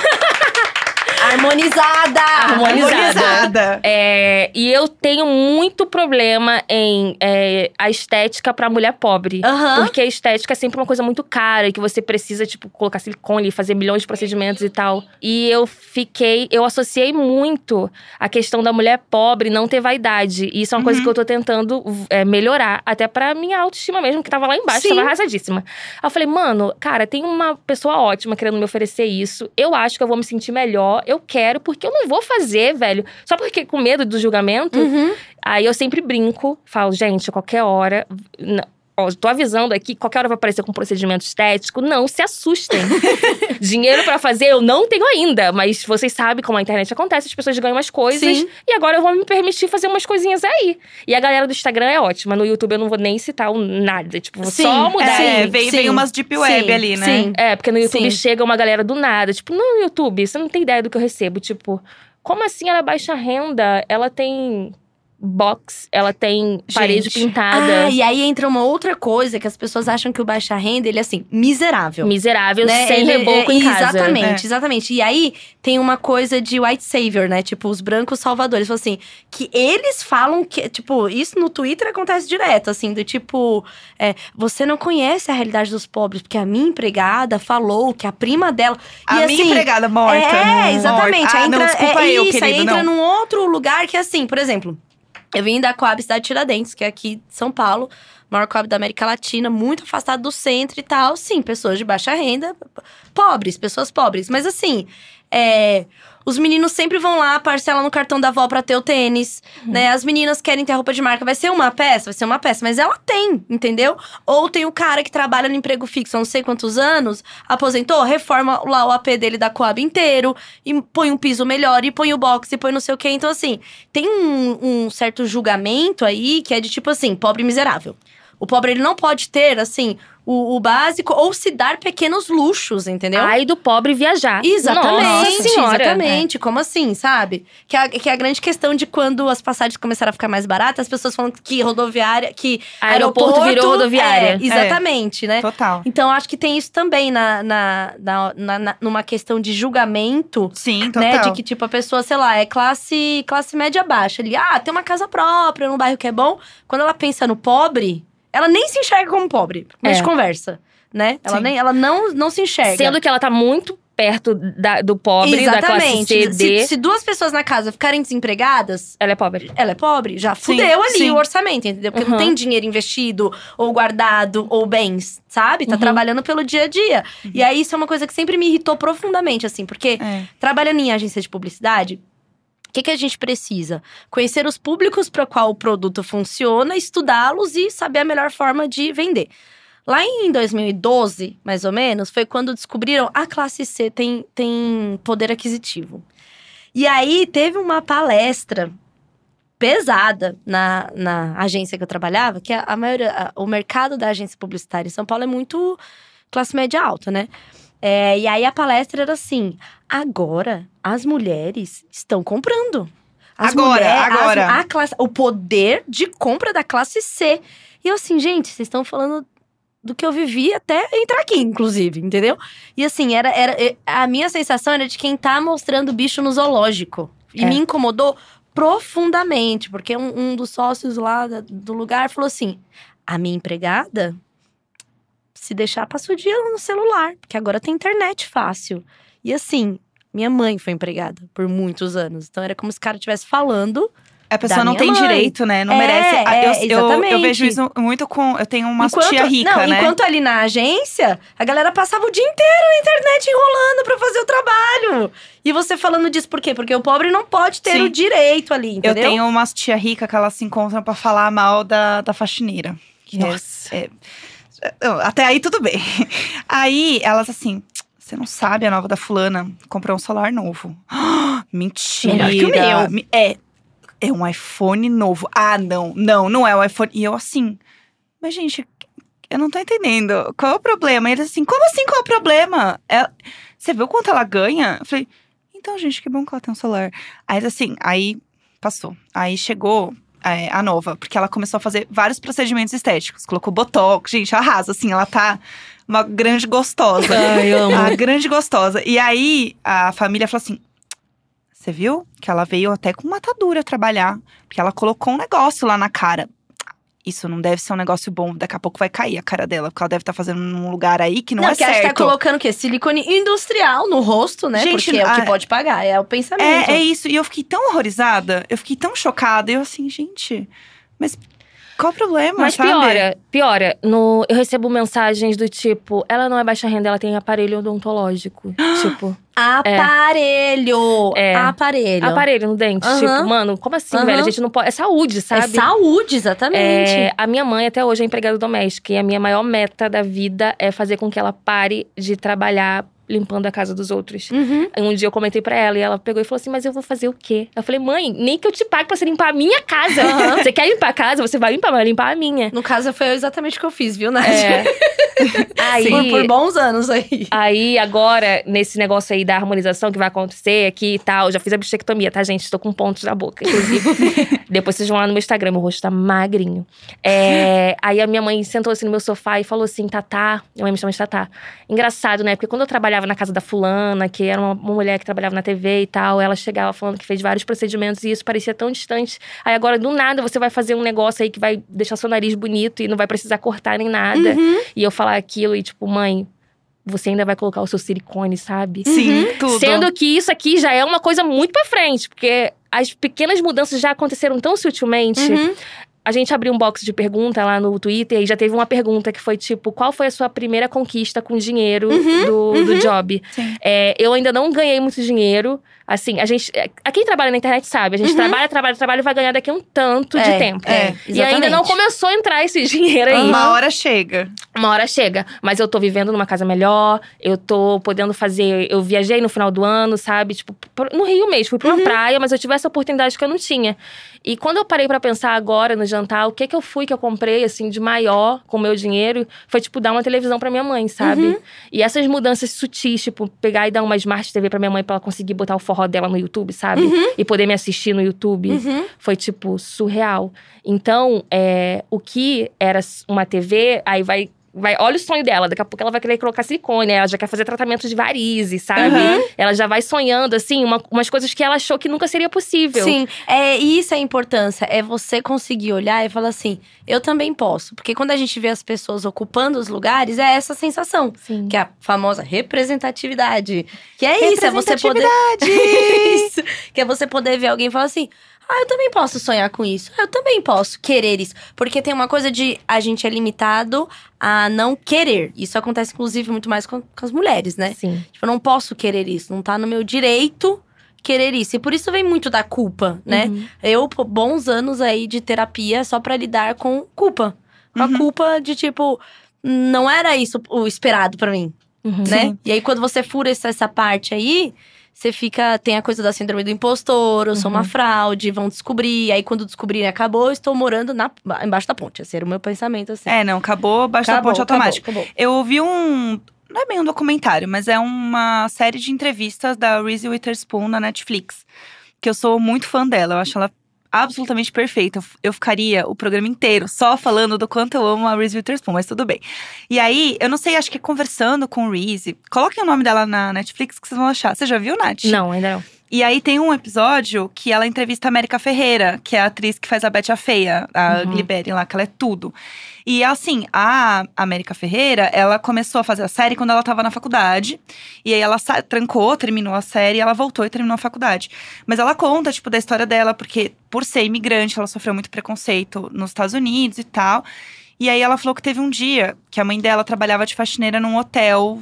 Harmonizada. Harmonizada. É, e eu tenho muito problema em é, a estética pra mulher pobre. Aham. Porque a estética é sempre uma coisa muito cara, e que você precisa, tipo, colocar silicone, fazer milhões de procedimentos e tal. E eu fiquei, eu associei muito a questão da mulher pobre não ter vaidade. E isso é uma coisa Uhum. que eu tô tentando é, melhorar, até pra minha autoestima mesmo, que tava lá embaixo, Sim. tava arrasadíssima. Aí eu falei, mano, cara, tem uma pessoa ótima querendo me oferecer isso. Eu acho que eu vou me sentir melhor, eu quero, porque eu não vou fazer, velho. Só porque com medo do julgamento. Uhum. Aí eu sempre brinco, falo, gente, a qualquer hora. n- Ó, tô avisando aqui, qualquer hora vai aparecer com procedimento estético. Não se assustem. Dinheiro pra fazer eu não tenho ainda, mas vocês sabem como a internet acontece, as pessoas ganham umas coisas. Sim. E agora eu vou me permitir fazer umas coisinhas aí. E a galera do Instagram é ótima. No YouTube eu não vou nem citar o nada. Tipo, vou Sim, só mudar. É, Sim, vem, sim, vem umas deep web sim, ali, né? sim. É, porque no YouTube Sim. chega uma galera do nada. Tipo, no YouTube, você não tem ideia do que eu recebo. Tipo, como assim ela é baixa renda? Ela tem box, ela tem parede Gente. pintada. Ah, e aí entra uma outra coisa que as pessoas acham que o baixa renda, ele é assim, miserável. Miserável, né? sem Ele- reboco é, em casa. Exatamente, exatamente. E aí tem uma coisa de white savior, né? Tipo, os brancos salvadores. Assim, que eles falam que, tipo, isso no Twitter acontece direto, assim, do tipo, é, você não conhece a realidade dos pobres, porque a minha empregada falou que a prima dela. A e, minha assim, empregada morta. É, exatamente. Morta. Aí Ah, não, desculpa é eu, isso, querido, aí entra não. num outro lugar que, assim, por exemplo, eu vim da Coab Cidade de Tiradentes, que é aqui de São Paulo, maior Coab da América Latina, muito afastado do centro e tal. Sim, pessoas de baixa renda, pobres, pessoas pobres. Mas assim, é, os meninos sempre vão lá, parcelam no cartão da avó pra ter o tênis, né? As meninas querem ter roupa de marca. Vai ser uma peça? Vai ser uma peça. Mas ela tem, entendeu? Ou tem o cara que trabalha no emprego fixo há não sei quantos anos, aposentou, reforma lá o AP dele da Coab inteiro, e põe um piso melhor, e põe o box, e põe não sei o quê. Então, assim, tem um, um certo julgamento aí que é de tipo assim, pobre miserável. O pobre, ele não pode ter, assim, o, o básico ou se dar pequenos luxos, entendeu? Ai do pobre viajar. Exatamente, Nossa senhora. exatamente. Como assim, sabe? Que a, que a grande questão de quando as passagens começaram a ficar mais baratas, as pessoas falam que rodoviária, que Aeroporto virou rodoviária. É, exatamente, né? Total. Então, acho que tem isso também na, na, na, na- na- numa questão de julgamento, Sim, total. né? De que, tipo, a pessoa, sei lá, é classe, classe média baixa. Ali, ah, tem uma casa própria, num bairro que é bom. Quando ela pensa no pobre, ela nem se enxerga como pobre. Mas É. conversa, né? Ela, Sim. nem, ela não, não se enxerga. Sendo que ela tá muito perto da- do pobre, da classe Exatamente. C. Se, se duas pessoas na casa ficarem desempregadas, Ela é pobre. ela é pobre, já Sim, fudeu ali sim. o orçamento, entendeu? Porque não Uhum. tem dinheiro investido, ou guardado, ou bens, sabe? Tá Uhum. trabalhando pelo dia a dia. E aí, isso é uma coisa que sempre me irritou profundamente, assim, porque É. trabalhando em agência de publicidade, o que, que a gente precisa? Conhecer os públicos para qual o produto funciona, estudá-los e saber a melhor forma de vender. Lá em 2012, mais ou menos, foi quando descobriram a classe C tem, tem poder aquisitivo. E aí teve uma palestra pesada na, na agência que eu trabalhava, que a, a maioria, a- o mercado da agência publicitária em São Paulo é muito classe média alta, né? É, e aí a palestra era assim: agora as mulheres estão comprando. As Agora, mulher- as- agora. a classe, o poder de compra da classe C. E eu assim, gente, vocês estão falando do que eu vivi até entrar aqui, inclusive, entendeu? E assim, era, era a minha sensação era de quem tá mostrando bicho no zoológico. E É. me incomodou profundamente, porque um, um dos sócios lá da- do lugar falou assim: a minha empregada, se deixar, passa o dia no celular, porque agora tem internet fácil. E assim, minha mãe foi empregada por muitos anos. Então era como se o cara estivesse falando A pessoa não tem mãe. direito, né? Não É, merece. É, eu, eu, eu vejo isso muito com. Eu tenho uma enquanto, tia rica, não, né? enquanto ali na agência, a galera passava o dia inteiro na internet enrolando pra fazer o trabalho. E você falando disso por quê? Porque o pobre não pode ter Sim. o direito ali, Eu entendeu? tenho umas tia rica que elas se encontram pra falar mal da, da faxineira. É- Nossa. é- Até aí tudo bem. Aí elas assim. Você não sabe, a nova da fulana comprou um celular novo. Mentira. Melhor que o meu. Me- É. É um iPhone novo. Ah, não. Não, não é o iPhone. E eu assim. Mas, gente, eu não tô entendendo. Qual é o problema? E eles assim, como assim qual é o problema? Ela- Você viu quanto ela ganha? Eu falei, então, gente, que bom que ela tem um celular. Aí, assim, aí passou. Aí chegou é, a nova, porque ela começou a fazer vários procedimentos estéticos. Colocou botox, gente, arrasa, assim, ela tá uma grande gostosa. Ai, amo. a grande gostosa. E aí, a família falou assim: Você viu que ela veio até com matadura trabalhar? Porque ela colocou um negócio lá na cara. Isso não deve ser um negócio bom, daqui a pouco vai cair a cara dela, porque ela deve estar fazendo num lugar aí que não, é porque acho que tá certo. colocando o quê? Silicone industrial no rosto, né? Gente, porque é o que ah, pode pagar, é o pensamento. É, é isso. E eu fiquei tão horrorizada, eu fiquei tão chocada. E eu assim, gente, mas qual o problema, Mas sabe? piora, piora. No, eu recebo mensagens do tipo, ela não é baixa renda, ela tem aparelho odontológico. tipo, Aparelho! É. Aparelho. aparelho no dente. Aham. Tipo, mano, como assim, Aham. velho? A gente não pode. É saúde, É sabe? saúde, exatamente. É, a minha mãe até hoje é empregada doméstica e a minha maior meta da vida é fazer com que ela pare de trabalhar limpando a casa dos outros. Uhum. Um dia eu comentei pra ela e ela pegou e falou assim: Mas eu vou fazer o quê? Eu falei: Mãe, nem que eu te pague pra você limpar a minha casa. Aham. Você quer limpar a casa? Você vai limpar, vai limpar a minha. No caso, foi exatamente o que eu fiz, viu, Nath? É. aí, Por, por bons anos aí. Aí, agora, nesse negócio aí da harmonização que vai acontecer aqui e tal, já fiz a bichectomia, tá, gente? Estou com pontos na boca, inclusive. Depois vocês vão lá no meu Instagram, meu rosto tá magrinho. É, aí a minha mãe sentou assim no meu sofá e falou assim: Tatá, minha mãe me chama de Tatá. Engraçado, né? Porque quando eu trabalhava na casa da fulana, que era uma, uma mulher que trabalhava na TV e tal, ela chegava falando que fez vários procedimentos e isso parecia tão distante. Aí agora, do nada, você vai fazer um negócio aí que vai deixar seu nariz bonito e não vai precisar cortar nem nada. Uhum. E eu falar aquilo e tipo, mãe, você ainda vai colocar o seu silicone, sabe? Sim, tudo. Sendo que isso aqui já é uma coisa muito pra frente, porque as pequenas mudanças já aconteceram tão sutilmente. Uhum. A gente abriu um box de pergunta lá no Twitter e já teve uma pergunta que foi tipo: qual foi a sua primeira conquista com dinheiro Uhum, do, do job? É, eu ainda não ganhei muito dinheiro. Assim, a gente. é, A quem trabalha na internet sabe, a gente Uhum. trabalha, trabalha, trabalha e vai ganhar daqui um tanto de É, tempo. é, e ainda não começou a entrar esse dinheiro aí. Uma hora chega. Uma hora chega, mas eu tô vivendo numa casa melhor, eu tô podendo fazer. Eu viajei no final do ano, sabe? Tipo, no Rio mesmo, fui pra uma praia, mas eu tive essa oportunidade que eu não tinha. E quando eu parei pra pensar agora no jantar, o que que eu fui que eu comprei, assim, de maior com o meu dinheiro, foi, tipo, dar uma televisão pra minha mãe, sabe? E essas mudanças sutis, tipo, pegar e dar uma Smart TV pra minha mãe pra ela conseguir botar o forró dela no YouTube, sabe? E poder me assistir no YouTube Uhum. foi, tipo, surreal. Então, é, o que era uma TV, aí vai. Vai, olha o sonho dela, daqui a pouco ela vai querer colocar silicone, ela já quer fazer tratamento de varizes, sabe? Uhum. Ela já vai sonhando, assim, uma- umas coisas que ela achou que nunca seria possível. Sim, é, e isso é a importância. É você conseguir olhar e falar assim: eu também posso. Porque quando a gente vê as pessoas ocupando os lugares, é essa sensação. Sim. Que é a famosa representatividade. Que é isso, é você poder. isso. Que é você poder ver alguém e falar assim. Ah, eu também posso sonhar com isso. Ah, eu também posso querer isso. Porque tem uma coisa de a gente é limitado a não querer. Isso acontece, inclusive, muito mais com, com as mulheres, né? Sim. Tipo, eu não posso querer isso. Não tá no meu direito querer isso. E por isso vem muito da culpa, né? Uhum. Eu, bons anos aí de terapia só pra lidar com culpa. Com Uhum. a culpa de, tipo, não era isso o esperado pra mim, Uhum. né? Sim. E aí, quando você fura essa, essa parte aí, você fica. Tem a coisa da síndrome do impostor, eu sou uma Uhum. fraude, vão descobrir. Aí, quando descobrirem, acabou, eu estou morando na, embaixo da ponte. Esse era o meu pensamento, assim. É, não, acabou, baixa a Acabou, ponte automática. acabou, acabou. Eu ouvi um. Não é bem um documentário, mas é uma série de entrevistas da Reese Witherspoon na Netflix. Que eu sou muito fã dela. Eu acho ela absolutamente perfeita. Eu- ficaria o programa inteiro só falando do quanto eu amo a Reese Witherspoon, mas tudo bem. E aí, eu não sei, acho que conversando com Reese. Coloquem o nome dela na Netflix que vocês vão achar. Você já viu, Nath? Não, ainda não. E aí tem um episódio que ela entrevista a América Ferreira, que é a atriz que faz a Betty a Feia, a Uhum. Liberi lá, que ela é tudo. E assim, a América Ferreira, ela começou a fazer a série quando ela tava na faculdade. E aí ela trancou, terminou a série, ela voltou e terminou a faculdade. Mas ela conta, tipo, da história dela, porque por ser imigrante, ela sofreu muito preconceito nos Estados Unidos e tal. E aí ela falou que teve um dia que a mãe dela trabalhava de faxineira num hotel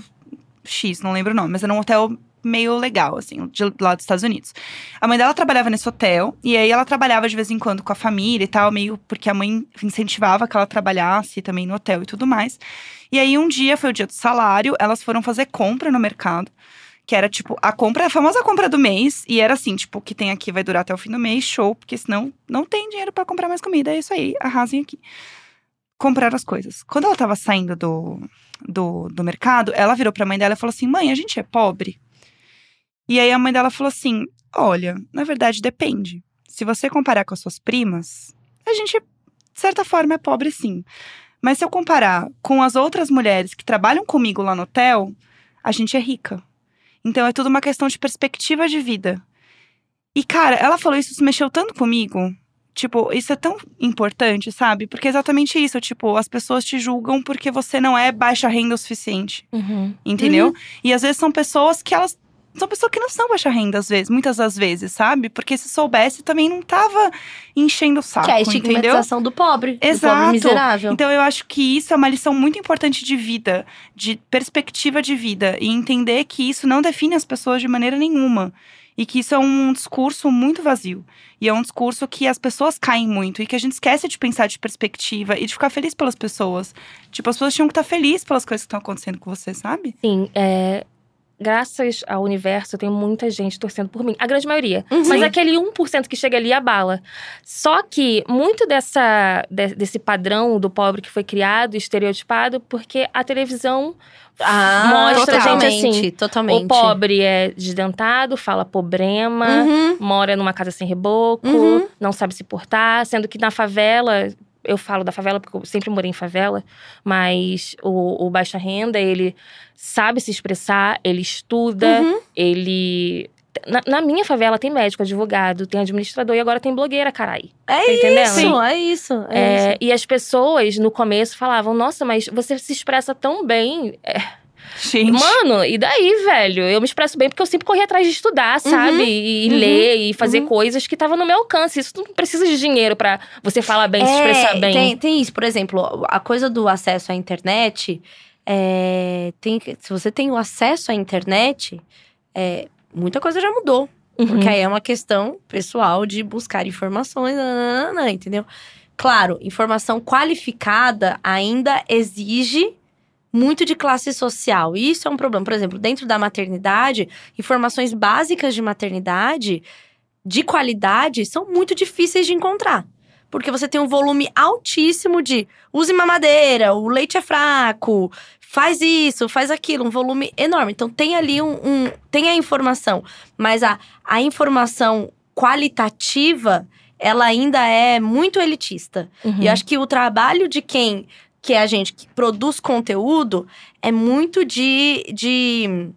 X, não lembro o nome, mas era um hotel meio legal, assim, de lá dos Estados Unidos. A mãe dela trabalhava nesse hotel, e aí ela trabalhava de vez em quando com a família e tal, meio porque a mãe incentivava que ela trabalhasse também no hotel e tudo mais. E aí um dia, foi o dia do salário, elas foram fazer compra no mercado. Que era, tipo, a compra, a famosa compra do mês. E era assim, tipo, o que tem aqui vai durar até o fim do mês, show. Porque senão não tem dinheiro pra comprar mais comida. É isso aí, arrasem aqui. Compraram as coisas. Quando ela tava saindo do, do, do mercado, ela virou pra mãe dela e falou assim: Mãe, a gente é pobre? E aí a mãe dela falou assim: Olha, na verdade depende. Se você comparar com as suas primas, a gente, de certa forma, é pobre sim. Mas se eu comparar com as outras mulheres que trabalham comigo lá no hotel, a gente é rica. Então é tudo uma questão de perspectiva de vida. E, cara, ela falou isso, isso mexeu tanto comigo. Tipo, isso é tão importante, sabe? Porque é exatamente isso. Tipo, as pessoas te julgam porque você não é baixa renda o suficiente. Uhum. Entendeu? E às vezes são pessoas que elas. São pessoas que não são baixa renda, às vezes, muitas das vezes, sabe? Porque se soubesse, também não tava enchendo o saco. que é a entendeu? estigmatização do pobre. Do Exato. pobre miserável. Então eu acho que isso é uma lição muito importante de vida, de perspectiva de vida e entender que isso não define as pessoas de maneira nenhuma e que isso é um discurso muito vazio e é um discurso que as pessoas caem muito e que a gente esquece de pensar de perspectiva e de ficar feliz pelas pessoas. Tipo, as pessoas tinham que estar felizes pelas coisas que estão acontecendo com você, sabe? Sim, é, graças ao universo, tem muita gente torcendo por mim. A grande maioria. Uhum. Mas aquele 1% que chega ali abala. Só que muito dessa, de- desse padrão do pobre que foi criado, estereotipado, porque a televisão Ah, Mostra a gente totalmente, assim, Totalmente. O pobre é desdentado, fala problema, Uhum. mora numa casa sem reboco, Uhum. não sabe se portar, sendo que na favela. Eu falo da favela porque eu sempre morei em favela, mas o, o baixa renda, ele sabe se expressar, ele estuda, Uhum. ele. Na, na minha favela tem médico, advogado, tem administrador e agora tem blogueira, carai. É Tá entendendo? isso, é isso. É É, isso. e as pessoas no começo falavam: Nossa, mas você se expressa tão bem. É, Gente. Mano, e daí, velho? Eu me expresso bem porque eu sempre corri atrás de estudar, sabe? E, e uhum, ler e fazer uhum. coisas que estavam no meu alcance. Isso não precisa de dinheiro pra você falar bem, se É, expressar bem. Tem, tem isso, por exemplo, a coisa do acesso à internet. é, tem, se você tem o acesso à internet, é, muita coisa já mudou. Uhum. Porque aí é uma questão pessoal de buscar informações, nananana, entendeu? Claro, informação qualificada ainda exige muito de classe social. E isso é um problema. Por exemplo, dentro da maternidade, informações básicas de maternidade de qualidade são muito difíceis de encontrar. Porque você tem um volume altíssimo de use mamadeira, o leite é fraco, faz isso, faz aquilo, um volume enorme. Então tem ali um. um- tem a informação, mas a, a informação qualitativa, ela ainda é muito elitista. Uhum. E eu acho que o trabalho de quem, que é a gente que produz conteúdo, é muito de, de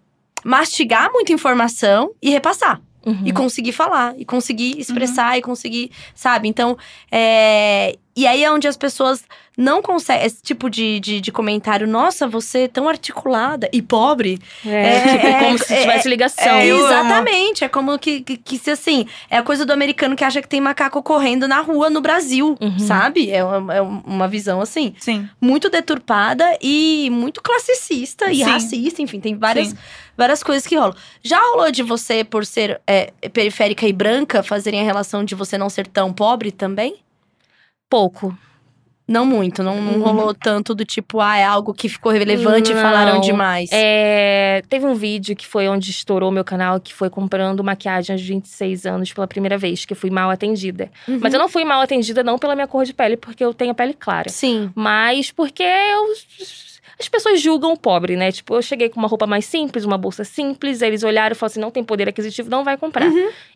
mastigar muita informação e repassar. Uhum. E conseguir falar, e conseguir expressar, e conseguir, sabe? Então, é... E aí é onde as pessoas não conseguem. Esse tipo de, de, de comentário, nossa, você é tão articulada e pobre. É, É, tipo, é, como se é, tivesse ligação. é, eu amo. Exatamente. É como que, que, que se assim. É a coisa do americano que acha que tem macaco correndo na rua no Brasil, Uhum. sabe? É uma, é uma visão assim Sim. muito deturpada e muito classicista e Sim. racista, enfim, tem várias, Sim. várias coisas que rolam. Já rolou de você, por ser é, periférica e branca, fazerem a relação de você não ser tão pobre também? Pouco. Não muito, não, não Uhum. rolou tanto do tipo, ah, é algo que ficou relevante e Não. falaram demais. É, teve um vídeo que foi onde estourou meu canal, que foi comprando maquiagem aos 26 anos pela primeira vez, que fui mal atendida. Uhum. Mas eu não fui mal atendida não pela minha cor de pele, porque eu tenho pele clara. Sim. Mas porque eu as pessoas julgam o pobre, né? Tipo, eu cheguei com uma roupa mais simples, uma bolsa simples, eles olharam e falaram assim: não tem poder aquisitivo, não vai comprar.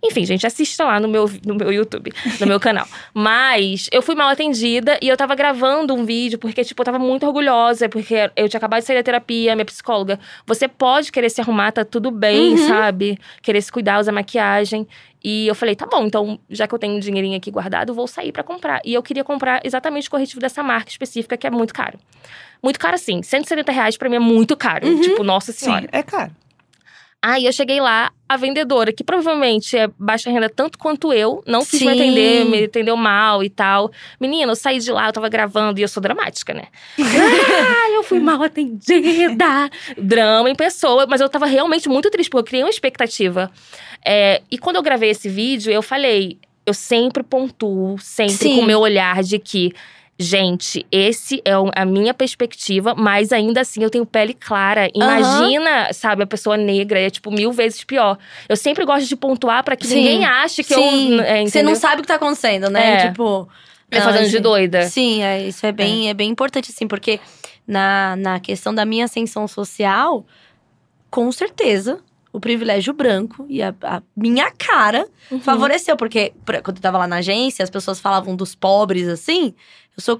Enfim, gente, assista lá no meu, no meu YouTube, no meu canal. Mas eu fui mal atendida e eu tava gravando um vídeo porque, tipo, eu tava muito orgulhosa, porque eu tinha acabado de sair da terapia, minha psicóloga. Você pode querer se arrumar, tá tudo bem, sabe? Querer se cuidar, usar maquiagem. E eu falei, tá bom, então, já que eu tenho um dinheirinho aqui guardado, vou sair pra comprar. E eu queria comprar exatamente o corretivo dessa marca específica, que é muito caro. Muito caro, assim. 170 reais pra mim é muito caro. Tipo, nossa senhora. Sim, é caro. Aí eu cheguei lá, a vendedora, que provavelmente é baixa renda tanto quanto eu, não quis me Sim. atender, me atendeu mal e tal. Menina, eu saí de lá, eu tava gravando e eu sou dramática, né? ah, eu fui mal atendida! Drama em pessoa, mas eu tava realmente muito triste, porque eu criei uma expectativa. É, e quando eu gravei esse vídeo, eu falei, eu sempre pontuo, sempre Sim. com o meu olhar de que. Gente, esse é a minha perspectiva, mas ainda assim eu tenho pele clara. Imagina, sabe, a pessoa negra é tipo mil vezes pior. Eu sempre gosto de pontuar pra que Sim. ninguém ache que Sim. eu. É, Você não sabe o que tá acontecendo, né? É. Tipo. Me não, fazendo de doida. Sim, é, isso é bem, é. bem importante, assim, porque na, na questão da minha ascensão social, com certeza, o privilégio branco e a, a minha cara Uhum. favoreceu. Porque pra- quando eu tava lá na agência, as pessoas falavam dos pobres assim. Eu sou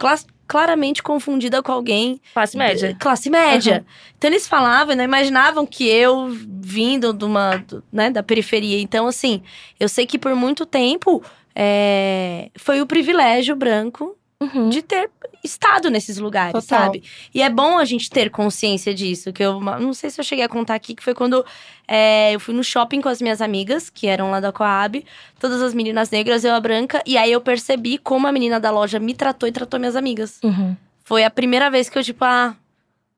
claramente confundida com alguém Classe média. classe média. Então eles falavam, não imaginavam que eu vindo de uma, do- né, da periferia. Então assim, eu sei que por muito tempo é, foi o privilégio branco Uhum. de ter estado nesses lugares, Total. sabe? E é bom a gente ter consciência disso. Que eu não sei se eu cheguei a contar aqui, que foi quando é, eu fui no shopping com as minhas amigas, que eram lá da Coab, todas as meninas negras, eu a branca, e aí eu percebi como a menina da loja me tratou e tratou minhas amigas. Uhum. Foi a primeira vez que eu, tipo, ah,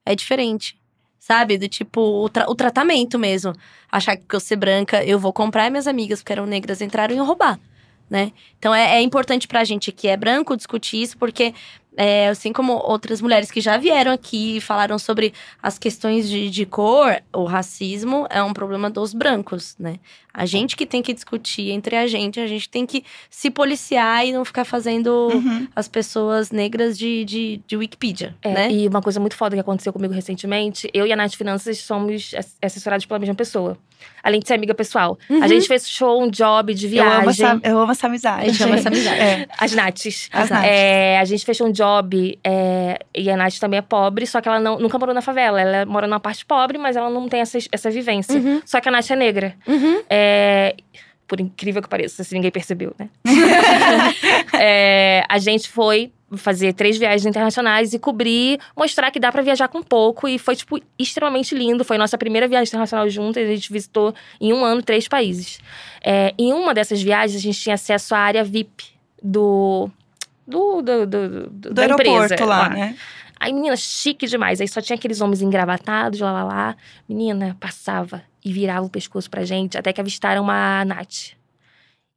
é diferente. Sabe? Do tipo, o, tra- o tratamento mesmo. Achar que eu ser branca, eu vou comprar e minhas amigas, que eram negras, entraram e roubar, né? Então é, é importante pra gente que é branco discutir isso, porque é, assim como outras mulheres que já vieram aqui e falaram sobre as questões de, de cor, o racismo é um problema dos brancos, né? A gente que tem que discutir entre a gente, a gente tem que se policiar e não ficar fazendo Uhum. as pessoas negras de, de, de Wikipedia, É, né? E uma coisa muito foda que aconteceu comigo recentemente, eu e a Nath Finanças somos ass- assessorados pela mesma pessoa. Além de ser amiga pessoal. Uhum. A gente fechou um job de Eu viagem. amo, essa, eu amo essa amizade. A gente ama essa amizade. É. As Naths. As Naths. É, a gente fechou um job é, e a Nath também é pobre, só que ela não, nunca morou na favela. Ela mora numa parte pobre, mas ela não tem essa, essa vivência. Uhum. Só que a Nath é negra. Uhum. É, por incrível que pareça, se ninguém percebeu, né? É, a gente foi fazer três viagens internacionais e cobrir, mostrar que dá pra viajar com pouco. E foi, tipo, extremamente lindo. Foi nossa primeira viagem internacional juntas. A gente visitou em um ano três países. É, em uma dessas viagens, a gente tinha acesso à área VIP do. Do, do, do, do, da aeroporto empresa, lá, né? Aí, menina, chique demais. Aí só tinha aqueles homens engravatados, lá, lá, lá. Menina, passava e virava o pescoço pra gente, até que avistaram uma Nath.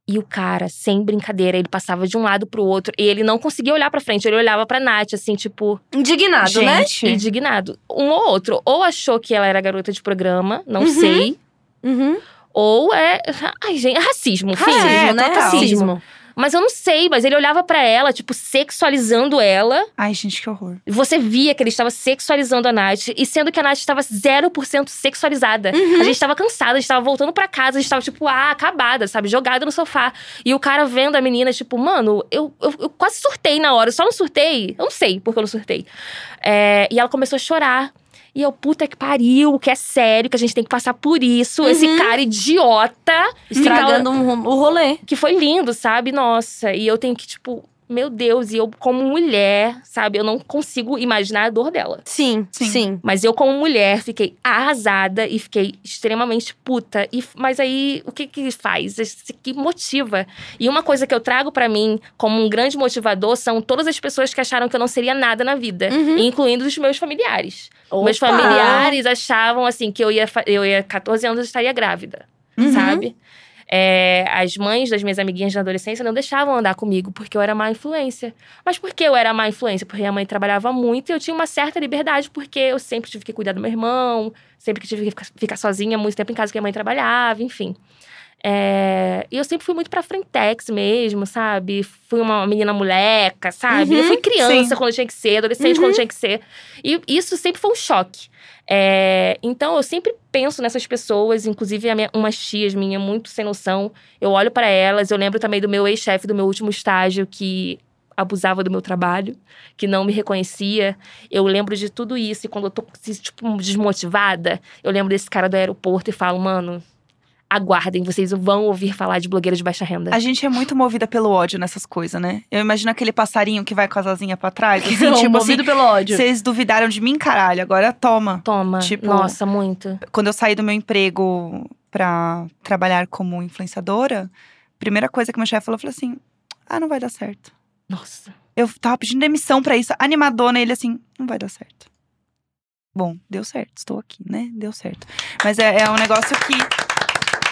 E o cara, sem brincadeira, ele passava de um lado pro outro. E ele não conseguia olhar pra frente, ele olhava pra Nath, assim, tipo, Indignado, né? Gente. indignado. Um ou outro. Ou achou que ela era garota de programa, não Uhum. sei. Uhum. Ou é. Ai, gente, é racismo. Racismo, É, né? total. Racismo. Mas eu não sei, mas ele olhava pra ela, tipo, sexualizando ela. Ai, gente, que horror. Você via que ele estava sexualizando a Nath, e sendo que a Nath estava 0% sexualizada. Uhum. A gente estava cansada, a gente estava voltando pra casa, a gente estava, tipo, ah, acabada, sabe? Jogada no sofá. E o cara vendo a menina, tipo, mano, eu, eu, eu quase surtei na hora, eu só não surtei. Eu não sei porque eu não surtei. É, e ela começou a chorar. E eu, puta que pariu, que é sério, que a gente tem que passar por isso. Esse cara idiota. Estragando um o rolê. Que foi lindo, sabe? Nossa. E eu tenho que, tipo, meu Deus, e eu, como mulher, sabe? Eu não consigo imaginar a dor dela. Sim, sim. Sim. Mas eu, como mulher, fiquei arrasada e fiquei extremamente puta. E, mas aí, o que que faz? Esse- Que motiva? E uma coisa que eu trago pra mim como um grande motivador são todas as pessoas que acharam que eu não seria nada na vida, Uhum. incluindo os meus familiares. Meus Opa! familiares achavam, assim, que eu ia, eu ia 14 anos eu estaria grávida, Uhum. sabe? É, as mães das minhas amiguinhas da adolescência não deixavam andar comigo porque eu era má influência. Mas por que eu era má influência? Porque a mãe trabalhava muito e eu tinha uma certa liberdade, porque eu sempre tive que cuidar do meu irmão, sempre que tive que ficar- sozinha muito tempo em casa porque a mãe trabalhava, enfim. É, e eu sempre fui muito pra frentex mesmo, sabe? Fui uma menina moleca, sabe? Uhum, eu fui criança sim. quando tinha que ser, adolescente Uhum. quando tinha que ser. E isso sempre foi um choque. É, então, eu sempre penso nessas pessoas, inclusive a minha- umas tias minhas, muito sem noção. Eu olho pra elas, eu lembro também do meu ex-chefe do meu último estágio, que abusava do meu trabalho, que não me reconhecia. Eu lembro de tudo isso. E quando eu tô, tipo, desmotivada, eu lembro desse cara do aeroporto e falo, mano, aguardem, vocês vão ouvir falar de blogueira de baixa renda. A gente é muito movida pelo ódio nessas coisas, né? Eu imagino aquele passarinho que vai com as asinhas pra trás. Assim, Não, tipo assim, movido pelo ódio. vocês duvidaram de mim, caralho. Agora toma. Toma. Tipo- Nossa, muito. Quando eu saí do meu emprego pra trabalhar como influenciadora, primeira coisa que meu chefe falou, falou assim: ah, não vai dar certo. Nossa. Eu tava pedindo demissão pra isso, animadona, ele assim, não vai dar certo. Bom, deu certo, estou aqui, né? Deu certo. Mas é, é um negócio que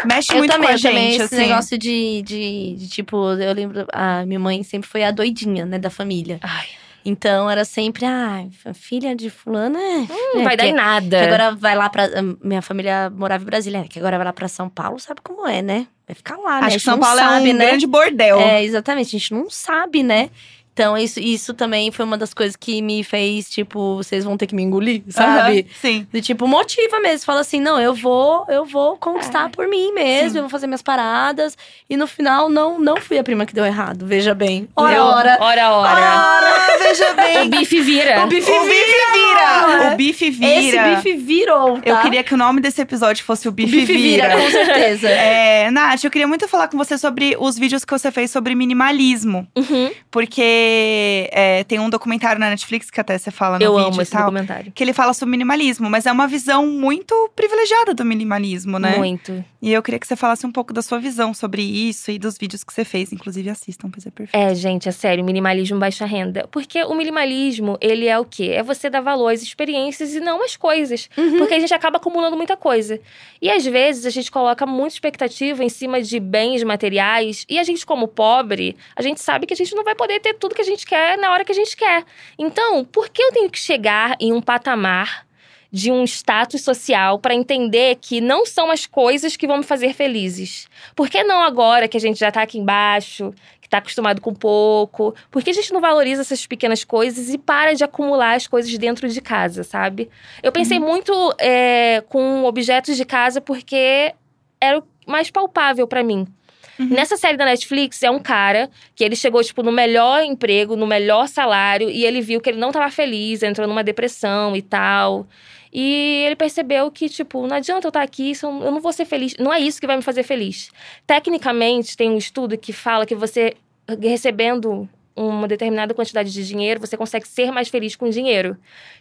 mexe Eu muito também, com a eu também, gente, esse assim. negócio de, de, de, tipo, eu lembro, a minha mãe sempre foi a doidinha, né, da família. Ai, Então era sempre, ah, a filha de fulana é. não é, vai dar em nada. Que agora vai lá pra. Minha família morava em Brasília, né? Que agora vai lá pra São Paulo, sabe como é, né? Vai ficar lá, né? A Acho gente que São não Paulo sabe, é um né? grande bordel. É, exatamente, a gente não sabe, né? Então, isso, isso também foi uma das coisas que me fez, tipo, vocês vão ter que me engolir, sabe? Aham, sim. De tipo, motiva mesmo. Fala assim, não, eu vou, eu vou conquistar É. por mim mesmo, Sim. eu vou fazer minhas paradas. E no final, não, não fui a prima que deu errado, veja bem. Ora, Eu- ora. Ora, ora. Ora, veja O bem. bife vira. O bife o bife vira! O bife Esse vira. bife virou, tá? Eu queria que o nome desse episódio fosse o O bife, bife vira, com certeza. É, Nath, eu queria muito falar com você sobre os vídeos que você fez sobre minimalismo. Uhum. Porque é, tem um documentário na Netflix que até você fala no Eu vídeo amo e esse tal. documentário. Que ele fala sobre minimalismo, mas é uma visão muito privilegiada do minimalismo, né? Muito. E eu queria que você falasse um pouco da sua visão sobre isso e dos vídeos que você fez. Inclusive, assistam, pois é perfeito. É, gente, é sério, minimalismo baixa renda. Porque o minimalismo, ele é o quê? É você dar valor às experiências e não às coisas. Uhum. Porque a gente acaba acumulando muita coisa. E às vezes a gente coloca muita expectativa em cima de bens materiais. E a gente, como pobre, a gente sabe que a gente não vai poder ter tudo que a gente quer na hora que a gente quer. Então, por que eu tenho que chegar em um patamar de um status social para entender que não são as coisas que vão me fazer felizes? Por que não agora que a gente já tá aqui embaixo, tá acostumado com pouco? Por que a gente não valoriza essas pequenas coisas e para de acumular as coisas dentro de casa, sabe? Eu pensei muito é, com objetos de casa porque era o mais palpável para mim. Uhum. Nessa série da Netflix, é um cara que ele chegou, tipo, no melhor emprego, no melhor salário, e ele viu que ele não tava feliz, entrou numa depressão e tal. E ele percebeu que, tipo, não adianta eu estar aqui, isso eu não vou ser feliz. Não é isso que vai me fazer feliz. Tecnicamente, tem um estudo que fala que você, recebendo uma determinada quantidade de dinheiro, você consegue ser mais feliz com dinheiro.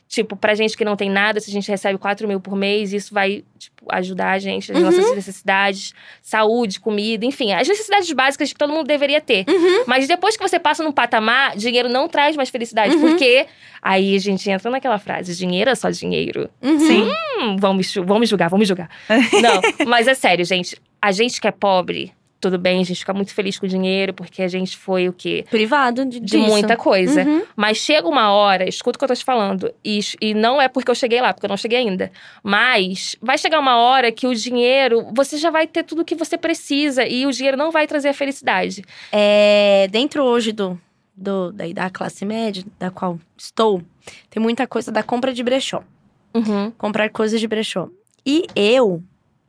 Tipo, pra gente que não tem nada, se a gente recebe 4 mil por mês, isso vai, tipo, ajudar a gente nas Uhum. nossas necessidades, saúde, comida, enfim, as necessidades básicas que todo mundo deveria ter. Uhum. Mas depois que você passa num patamar, dinheiro não traz mais felicidade, Uhum. porque aí a gente entra naquela frase: dinheiro é só dinheiro. Uhum. Sim. Hum, vão me, vão me julgar, vão me julgar. Não, mas é sério, gente. A gente que é pobre, tudo bem, a gente fica muito feliz com o dinheiro, porque a gente foi o quê? Privado de, De muita coisa. Uhum. Mas chega uma hora, escuta o que eu tô te falando, e, e não é porque eu cheguei lá, porque eu não cheguei ainda. Mas vai chegar uma hora que o dinheiro, você já vai ter tudo o que você precisa, e o dinheiro não vai trazer a felicidade. É, dentro hoje do, do, da, da classe média, da qual estou, tem muita coisa da compra de brechó. Uhum. Comprar coisas de brechó. E eu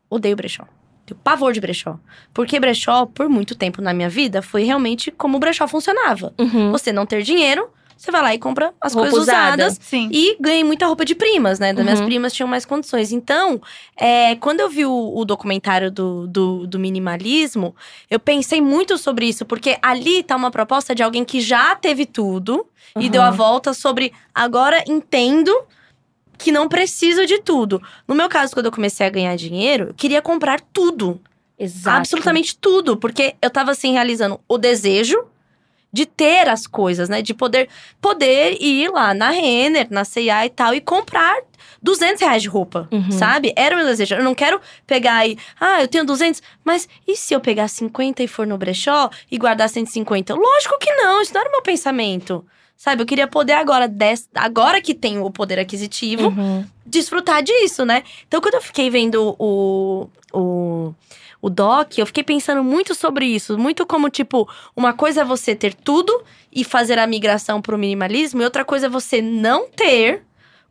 odeio brechó. Tenho pavor de brechó. Porque brechó, por muito tempo na minha vida, foi realmente como o brechó funcionava. Uhum. Você não ter dinheiro, você vai lá e compra as Roupa coisas usada. usadas. Sim. E ganhei muita roupa de primas, né? Das minhas Uhum. primas tinham mais condições. Então, é, quando eu vi o, o documentário do, do, do minimalismo, eu pensei muito sobre isso, porque ali tá uma proposta de alguém que já teve tudo e Uhum. deu a volta sobre agora entendo que não preciso de tudo. No meu caso, quando eu comecei a ganhar dinheiro, eu queria comprar tudo. Exato. Absolutamente tudo. Porque eu tava assim, realizando o desejo de ter as coisas, né? De poder, poder ir lá na Renner, na C&A e tal, e comprar 200 reais de roupa, Uhum. sabe? Era o meu desejo. Eu não quero pegar e... Ah, eu tenho 200, mas e se eu pegar 50 e for no brechó e guardar 150? Lógico que não, isso não era o meu pensamento. Sabe? Eu queria poder agora, des- agora que tenho o poder aquisitivo, Uhum. desfrutar disso, né? Então, quando eu fiquei vendo o, o, o doc, eu fiquei pensando muito sobre isso. Muito como, tipo, uma coisa é você ter tudo e fazer a migração pro minimalismo, e outra coisa é você não ter,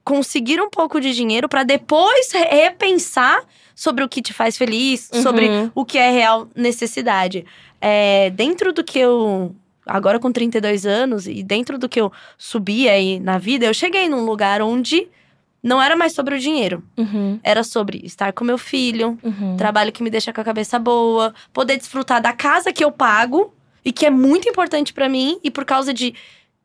conseguir um pouco de dinheiro para depois re- repensar sobre o que te faz feliz, sobre Uhum. o que é real necessidade. É, dentro do que eu. Agora com 32 anos, e dentro do que eu subi aí na vida, eu cheguei num lugar onde não era mais sobre o dinheiro. Uhum. Era sobre estar com meu filho, Uhum. trabalho que me deixa com a cabeça boa, poder desfrutar da casa que eu pago e que é muito importante pra mim, e por causa de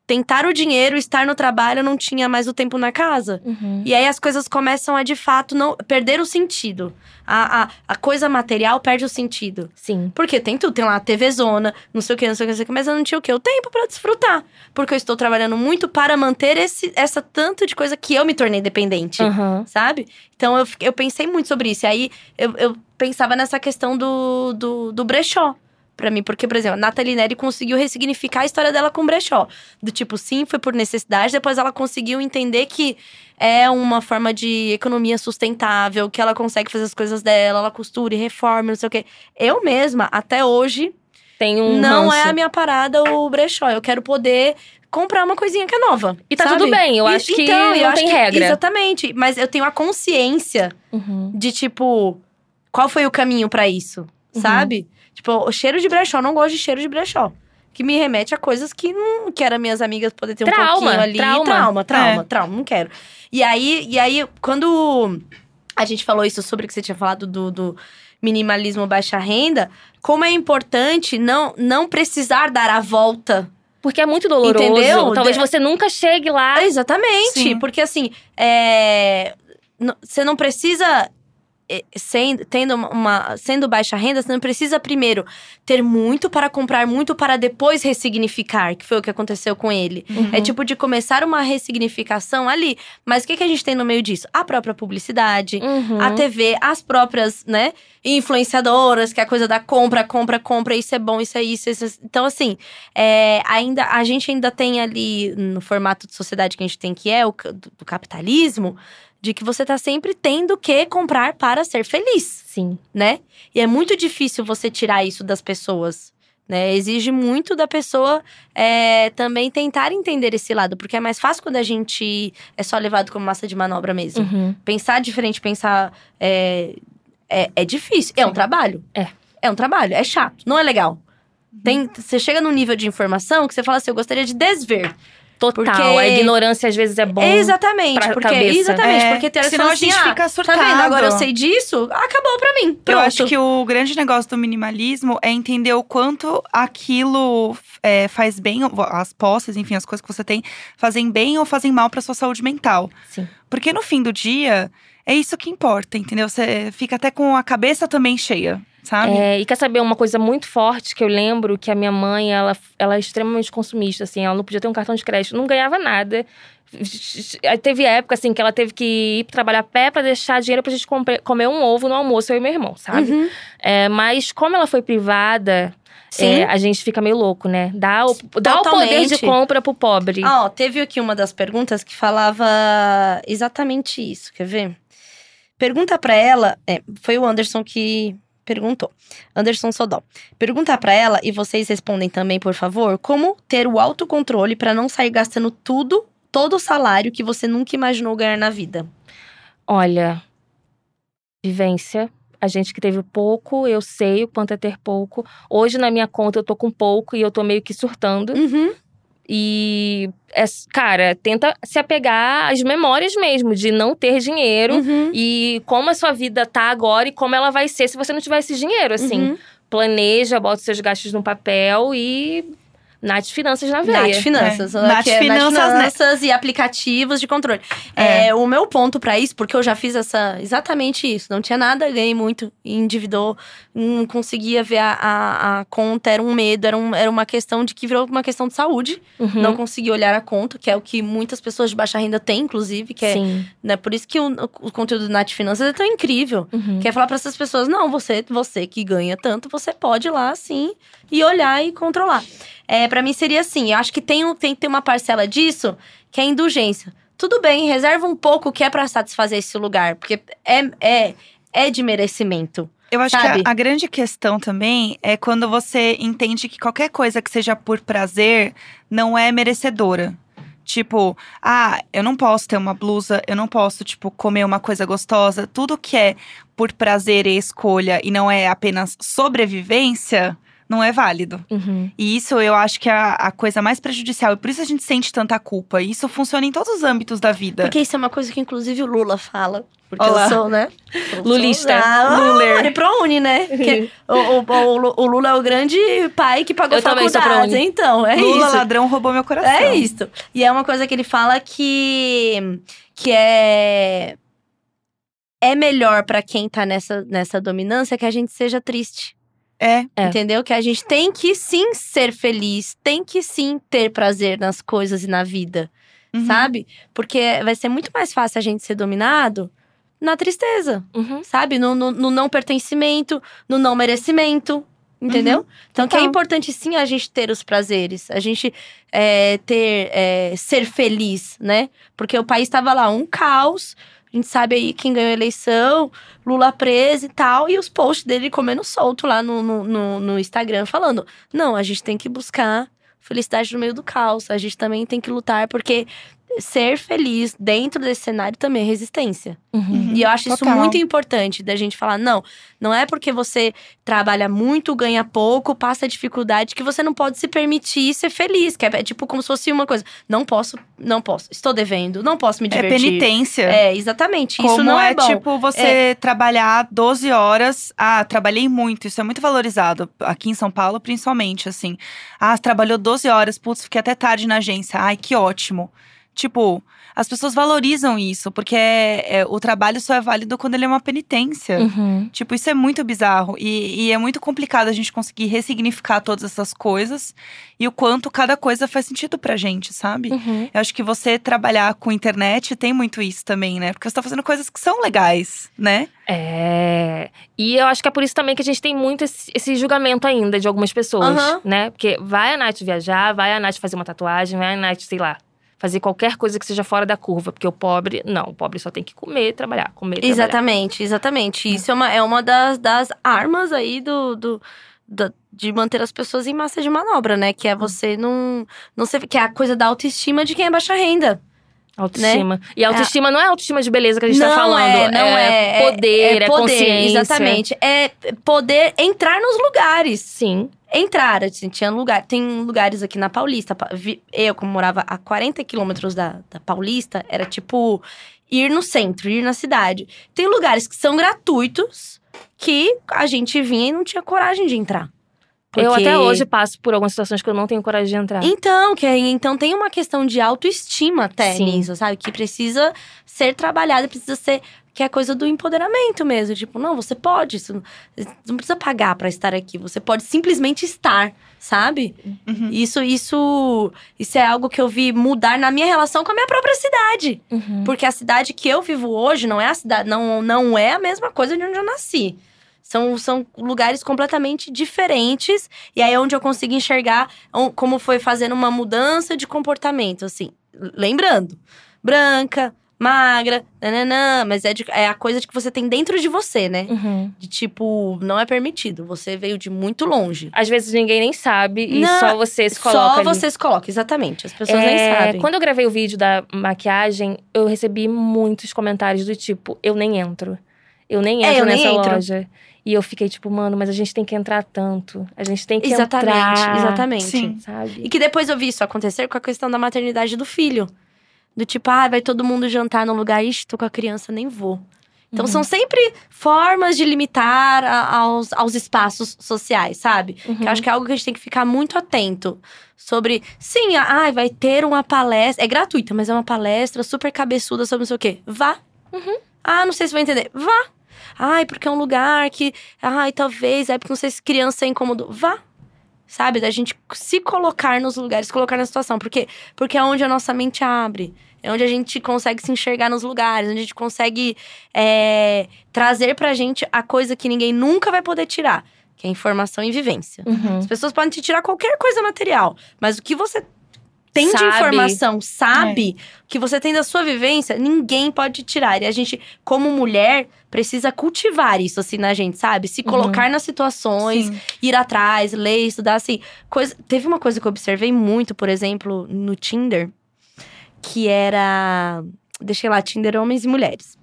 tentar o dinheiro, estar no trabalho, eu não tinha mais o tempo na casa. Uhum. E aí as coisas começam a de fato não perder o sentido. A, a, a coisa material perde o sentido. Sim. Porque tem tudo, tem lá a TV zona, não sei o que, não sei o que, não sei o que, mas eu não tinha o quê? O tempo pra desfrutar. Porque eu estou trabalhando muito para manter esse, essa tanto de coisa que eu me tornei dependente Uhum. sabe? Então eu, eu pensei muito sobre isso. E aí eu, eu pensava nessa questão do, do, do brechó. Pra mim, porque, por exemplo, a Nathalie Neri conseguiu ressignificar a história dela com brechó. Do tipo, sim, foi por necessidade, depois ela conseguiu entender que é uma forma de economia sustentável, que ela consegue fazer as coisas dela, ela costura e reforma, não sei o quê. Eu mesma, até hoje, Tem um não é ranço. a minha parada o brechó. Eu quero poder comprar uma coisinha que é nova. E tá sabe? tudo bem, eu E- acho que então, eu não acho tem que- regra. Exatamente. Mas eu tenho a consciência Uhum. de, tipo, qual foi o caminho pra isso, Uhum. sabe? Tipo, o cheiro de brechó, eu não gosto de cheiro de brechó. Que me remete a coisas que não quero minhas amigas poder ter um Trauma, pouquinho ali. trauma. trauma, trauma, É. trauma, não quero. E aí, e aí, quando a gente falou isso sobre o que você tinha falado do, do minimalismo baixa renda, como é importante não, não precisar dar a volta Porque é muito doloroso. Entendeu? Talvez você nunca chegue lá. Exatamente. Sim. Porque assim, é, você não precisa. Eh, Sendo, tendo uma, sendo baixa renda, você não precisa primeiro ter muito para comprar muito para depois ressignificar, que foi o que aconteceu com ele. Uhum. É tipo de começar uma ressignificação ali. Mas o que, que a gente tem no meio disso? A própria publicidade, Uhum. a TV, as próprias, né, influenciadoras, que é a coisa da compra, compra, compra, isso é bom, isso é isso. isso é- Então, assim, é, ainda, a gente ainda tem ali, no formato de sociedade que a gente tem, que é o do capitalismo, de que você tá sempre tendo que comprar para ser feliz, Sim. né? E é muito difícil você tirar isso das pessoas. Né? Exige muito da pessoa é, também tentar entender esse lado, porque é mais fácil quando a gente é só levado como massa de manobra mesmo Uhum. pensar diferente, pensar. É, é, é difícil. É um trabalho. É. É um trabalho. É chato. Não é legal. Tem, você chega num nível de informação que você fala assim: eu gostaria de desver. Total. Porque- A ignorância às vezes é bom. exatamente. pra Porque, cabeça. exatamente. É, porque que senão a gente assim, fica ah, surtado. Tá vendo? Agora eu sei disso, acabou pra mim. Pronto. Eu acho que o grande negócio do minimalismo é entender o quanto aquilo é, faz bem, as posses, enfim, as coisas que você tem, fazem bem ou fazem mal pra sua saúde mental. Sim. Porque no fim do dia, é isso que importa, entendeu? Você fica até com a cabeça também cheia, sabe? É, e quer saber uma coisa muito forte que eu lembro que a minha mãe, ela, ela é extremamente consumista, assim, ela não podia ter um cartão de crédito, não ganhava nada. Teve época, assim, que ela teve que ir trabalhar a pé pra deixar dinheiro pra gente comer um ovo no almoço, eu e meu irmão, sabe? Uhum. É, mas como ela foi privada, Sim. é, a gente fica meio louco, né? Dá o, dá o poder de compra pro pobre. Ah, ó, teve aqui uma das perguntas que falava exatamente isso. Quer ver? Pergunta pra ela. É, foi o Anderson que perguntou. Anderson Sodol. Pergunta pra ela, e vocês respondem também, por favor, como ter o autocontrole pra não sair gastando tudo, todo o salário que você nunca imaginou ganhar na vida. Olha, vivência. A gente que teve pouco, eu sei o quanto é ter pouco. Hoje, na minha conta, eu tô com pouco e eu tô meio que surtando. Uhum. E, é, cara, tenta se apegar às memórias mesmo, de não ter dinheiro. Uhum. E como a sua vida tá agora e como ela vai ser se você não tiver esse dinheiro, assim. Uhum. Planeja, bota seus gastos no papel e... Nath Finanças na veia. Nath Finanças. É. Nath que é Finanças, Nath né? Finanças e aplicativos de controle. É. É, o meu ponto pra isso, porque eu já fiz essa exatamente isso. Não tinha nada, ganhei muito, endividou, não conseguia ver a, a, a conta, era um medo, era, um, era uma questão de que virou uma questão de saúde. Uhum. Não conseguia olhar a conta, que é o que muitas pessoas de baixa renda têm, inclusive, que é Sim. né, por isso que o, o conteúdo do Nath Finanças é tão incrível. Uhum. Quer falar para essas pessoas, não, você, você que ganha tanto, você pode ir lá sim e olhar e controlar. É, para mim seria assim, eu acho que tem, tem que ter uma parcela disso que é indulgência. Tudo bem, reserva um pouco que é pra satisfazer esse lugar, porque é, é, é de merecimento. Eu acho Sabe? que a, a grande questão também é quando você entende que qualquer coisa que seja por prazer não é merecedora. Tipo, ah, eu não posso ter uma blusa, eu não posso, tipo, comer uma coisa gostosa. Tudo que é por prazer e escolha e não é apenas sobrevivência, não é válido. Uhum. E isso eu acho que é a, a coisa mais prejudicial. E por isso a gente sente tanta culpa. E isso funciona em todos os âmbitos da vida. Porque isso é uma coisa que inclusive o Lula fala. Porque Olá. eu sou, né? Lulista. Ah, Luler. Ele pro Uni, né? Porque o, o, o, o Lula é o grande pai que pagou Eu. ProUni. Então, é Lula isso. ladrão roubou meu coração. É isso. E é uma coisa que ele fala que, que é. É melhor pra quem tá nessa, nessa dominância que a gente seja triste. É. É. Entendeu? Que a gente tem que sim ser feliz, tem que sim ter prazer nas coisas e na vida, Uhum. sabe? Porque vai ser muito mais fácil a gente ser dominado na tristeza, Uhum. sabe? No, no, no não pertencimento, no não merecimento. Entendeu? Então, que é importante sim a gente ter os prazeres, a gente é, ter, é, ser feliz, né? Porque o país estava lá um caos, a gente sabe aí quem ganhou a eleição, Lula preso e tal, e os posts dele comendo solto lá no, no, no, Instagram, falando: não, a gente tem que buscar felicidade no meio do caos, a gente também tem que lutar, porque ser feliz dentro desse cenário também é resistência. Uhum. E eu acho isso Total. muito importante da gente falar, não, não é porque você trabalha muito, ganha pouco, passa dificuldade que você não pode se permitir ser feliz, que é, é tipo como se fosse uma coisa, não posso, não posso, estou devendo, não posso me É divertir. penitência. É, exatamente. Como isso não é, bom. tipo você trabalhar 12 horas. Ah, trabalhei muito. Isso é muito valorizado. Aqui em São Paulo, principalmente, assim. Ah, trabalhou 12 horas. Putz, fiquei até tarde na agência. Ai, que ótimo. Tipo, as pessoas valorizam isso, porque é- é- o trabalho só é válido quando ele é uma penitência. Uhum. Tipo, isso é muito bizarro. E, e é muito complicado a gente conseguir ressignificar todas essas coisas e o quanto cada coisa faz sentido pra gente, sabe? Uhum. Eu acho que você trabalhar com internet tem muito isso também, né? Porque você tá fazendo coisas que são legais, né? É. E eu acho que é por isso também que a gente tem muito esse, esse julgamento ainda de algumas pessoas, Aham. né? Porque vai a Nath viajar, vai a Nath fazer uma tatuagem, vai a Nath, sei lá, fazer qualquer coisa que seja fora da curva. Porque o pobre, não, o pobre só tem que comer, trabalhar, comer, trabalhar. Exatamente, exatamente. Isso é uma, é uma das, das armas aí do, do, da- de manter as pessoas em massa de manobra, né? Que é você não, não ser, que é a coisa da autoestima de quem é baixa renda. Autoestima. E a autoestima não é autoestima de beleza que a gente tá falando. É, não é, poder, é, poder, consciência. Exatamente. É poder entrar nos lugares. Sim. Entrar, assim, tinha lugar, tem lugares aqui na Paulista. Eu, como morava a 40 quilômetros da, da Paulista, era tipo ir no centro, ir na cidade. Tem lugares que são gratuitos que a gente vinha e não tinha coragem de entrar. Eu Porque- até hoje passo por algumas situações que eu não tenho coragem de entrar. Então, que, então tem uma questão de autoestima até Sim. nisso, sabe? Que precisa ser trabalhada, precisa ser. Que é coisa do empoderamento mesmo. Tipo, não, você pode. Isso, não precisa pagar pra estar aqui. Você pode simplesmente estar, sabe? Uhum. Isso, isso, isso é algo que eu vi mudar na minha relação com a minha própria cidade. Uhum. Porque a cidade que eu vivo hoje não é a cidade, não, não é a mesma coisa de onde eu nasci. São, são lugares completamente diferentes. E aí é onde eu consigo enxergar como foi fazendo uma mudança de comportamento, assim. Lembrando, branca, magra, nananã, mas é, de- é a coisa de que você tem dentro de você, né? Uhum. De tipo, não é permitido. Você veio de muito longe. Às vezes ninguém nem sabe e Não, só você se coloca Só ali. você se coloca, exatamente. As pessoas nem É, sabem. Quando eu gravei o vídeo da maquiagem, eu recebi muitos comentários do tipo, eu nem entro. Eu nem É, entro eu nem nessa entro. loja. E eu fiquei tipo, mano, mas a gente tem que entrar tanto. A gente tem que Exatamente, entrar. exatamente. Sim. Sabe? E que depois eu vi isso acontecer com a questão da maternidade do filho. Do tipo, ah, vai todo mundo jantar no lugar, ixi, tô com a criança, nem vou. Então Uhum. são sempre formas de limitar a- aos, aos espaços sociais, sabe? Uhum. Que eu acho que é algo que a gente tem que ficar muito atento. Sobre, sim, ah, vai ter uma palestra. É gratuita, mas é uma palestra super cabeçuda sobre não sei o quê. Vá. Uhum. Ah, não sei se vai entender. Vá. Ai, porque é um lugar que. Ai, talvez. É porque não sei se criança é incômodo. Vá. Sabe? Da gente se colocar nos lugares, se colocar na situação. Por quê? Porque é onde a nossa mente abre. É onde a gente consegue se enxergar nos lugares, onde a gente consegue é, trazer pra gente a coisa que ninguém nunca vai poder tirar. que é informação e vivência. Uhum. As pessoas podem te tirar qualquer coisa material, mas o que você tem de Sabe. informação, sabe, o que você tem da sua vivência, ninguém pode tirar. E a gente, como mulher, precisa cultivar isso assim na gente, sabe? Se colocar nas situações, Sim. ir atrás, ler, estudar, assim. Coisa... Teve uma coisa que eu observei muito, por exemplo, no Tinder, que era. Deixei lá, Tinder homens e mulheres.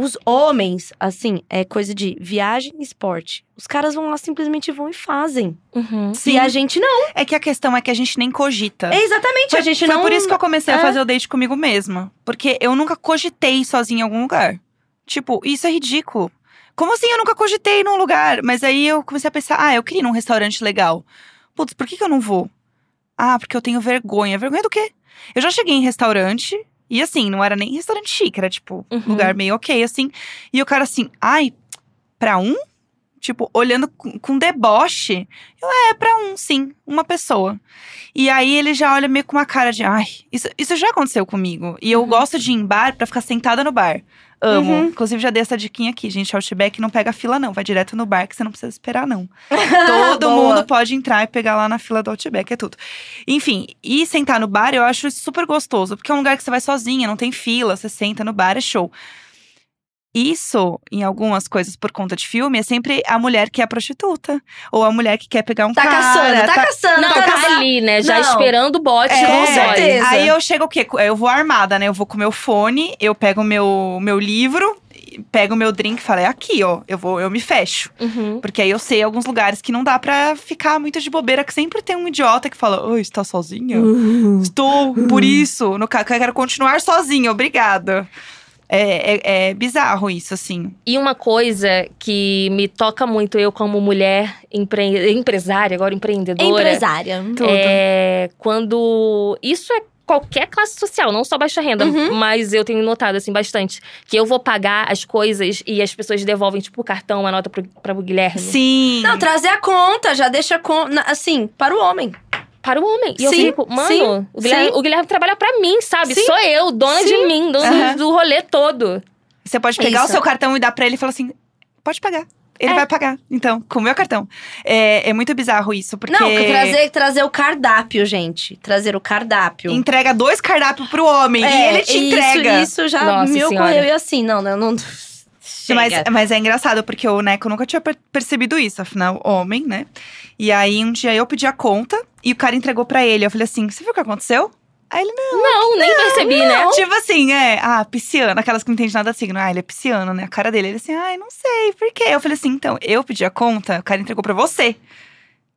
Os homens, assim, é coisa de viagem e esporte. Os caras vão lá, simplesmente vão e fazem. Uhum. E a gente não. É que a questão é que a gente nem cogita. É exatamente, Foi, a gente foi não. por isso que eu comecei a é. fazer o date comigo mesma. Porque eu nunca cogitei sozinha em algum lugar. Tipo, isso é ridículo. Como assim eu nunca cogitei num lugar? Mas aí eu comecei a pensar, ah, eu queria ir num restaurante legal. Putz, por que, que eu não vou? Ah, porque eu tenho vergonha. Vergonha do quê? Eu já cheguei em restaurante e assim, não era nem restaurante chique, era tipo, Uhum. lugar meio ok, assim. E o cara assim, ai, pra um? Tipo, olhando com, com deboche. Eu, é, pra um, sim, uma pessoa. E aí ele já olha meio com uma cara de, ai, isso, isso já aconteceu comigo. E eu gosto de ir em bar pra ficar sentada no bar. Amo. Uhum. Inclusive, já dei essa diquinha aqui, gente. Outback não pega fila, não. Vai direto no bar que você não precisa esperar, não. Todo mundo pode entrar e pegar lá na fila do Outback, é tudo. Enfim, e sentar no bar eu acho super gostoso, porque é um lugar que você vai sozinha, não tem fila, você senta no bar, é show. Isso, em algumas coisas por conta de filme, é sempre a mulher que é prostituta. Ou a mulher que quer pegar um Tá cara. caçando, tá, caçando, Não, tá tá caçando. ali, né? Já Não. esperando o bote É, com certeza. Aí eu chego o quê? Eu vou armada, né? Eu vou com meu fone, eu pego o meu, meu livro, pego o meu drink e falo, é aqui, ó. Eu vou, eu me fecho. Uhum. Porque aí eu sei alguns lugares que não dá pra ficar muito de bobeira, que sempre tem um idiota que fala, oi, está sozinha? Estou, por isso. No quero continuar sozinha, obrigada. É, é- é bizarro isso, assim. E uma coisa que me toca muito, eu como mulher empre- empresária, agora empreendedora. Empresária. Tudo. É quando. Isso é qualquer classe social, não só baixa renda, Uhum. mas eu tenho notado, assim, bastante. Que eu vou pagar as coisas e as pessoas devolvem, tipo, o cartão, uma nota pro, pra o Guilherme. Sim. Não, trazer a conta, já deixa com, assim, para o homem. Para o homem. E eu Sim, fico, mano, sim, o, Guilherme, o Guilherme trabalha pra mim, sabe? Sim, Sou eu, dona de mim, do, Aham. do rolê todo. Você pode pegar Isso. o seu cartão e dar pra ele e falar assim: pode pagar. Ele É. vai pagar, então, com o meu cartão. É, é muito bizarro isso, porque. Não, trazer, trazer o cardápio, gente. Trazer o cardápio. Entrega dois cardápios pro homem e É, ele te isso- entrega. Isso, já Nossa me Senhora. ocorreu e assim, não, não, não. Mas, Chega. mas é engraçado, porque o Neco nunca tinha per- percebido isso, afinal, homem, né? E aí, um dia eu pedi a conta e o cara entregou pra ele. Eu falei assim: você viu o que aconteceu? Aí ele, não. Não, nem percebi, né? Tipo assim, é, ah, pisciano, aquelas que não entendem nada de signo. Ah, ele é pisciano, né? A cara dele, ele assim, ai, não sei, por quê? Eu falei assim, então, eu pedi a conta, o cara entregou pra você.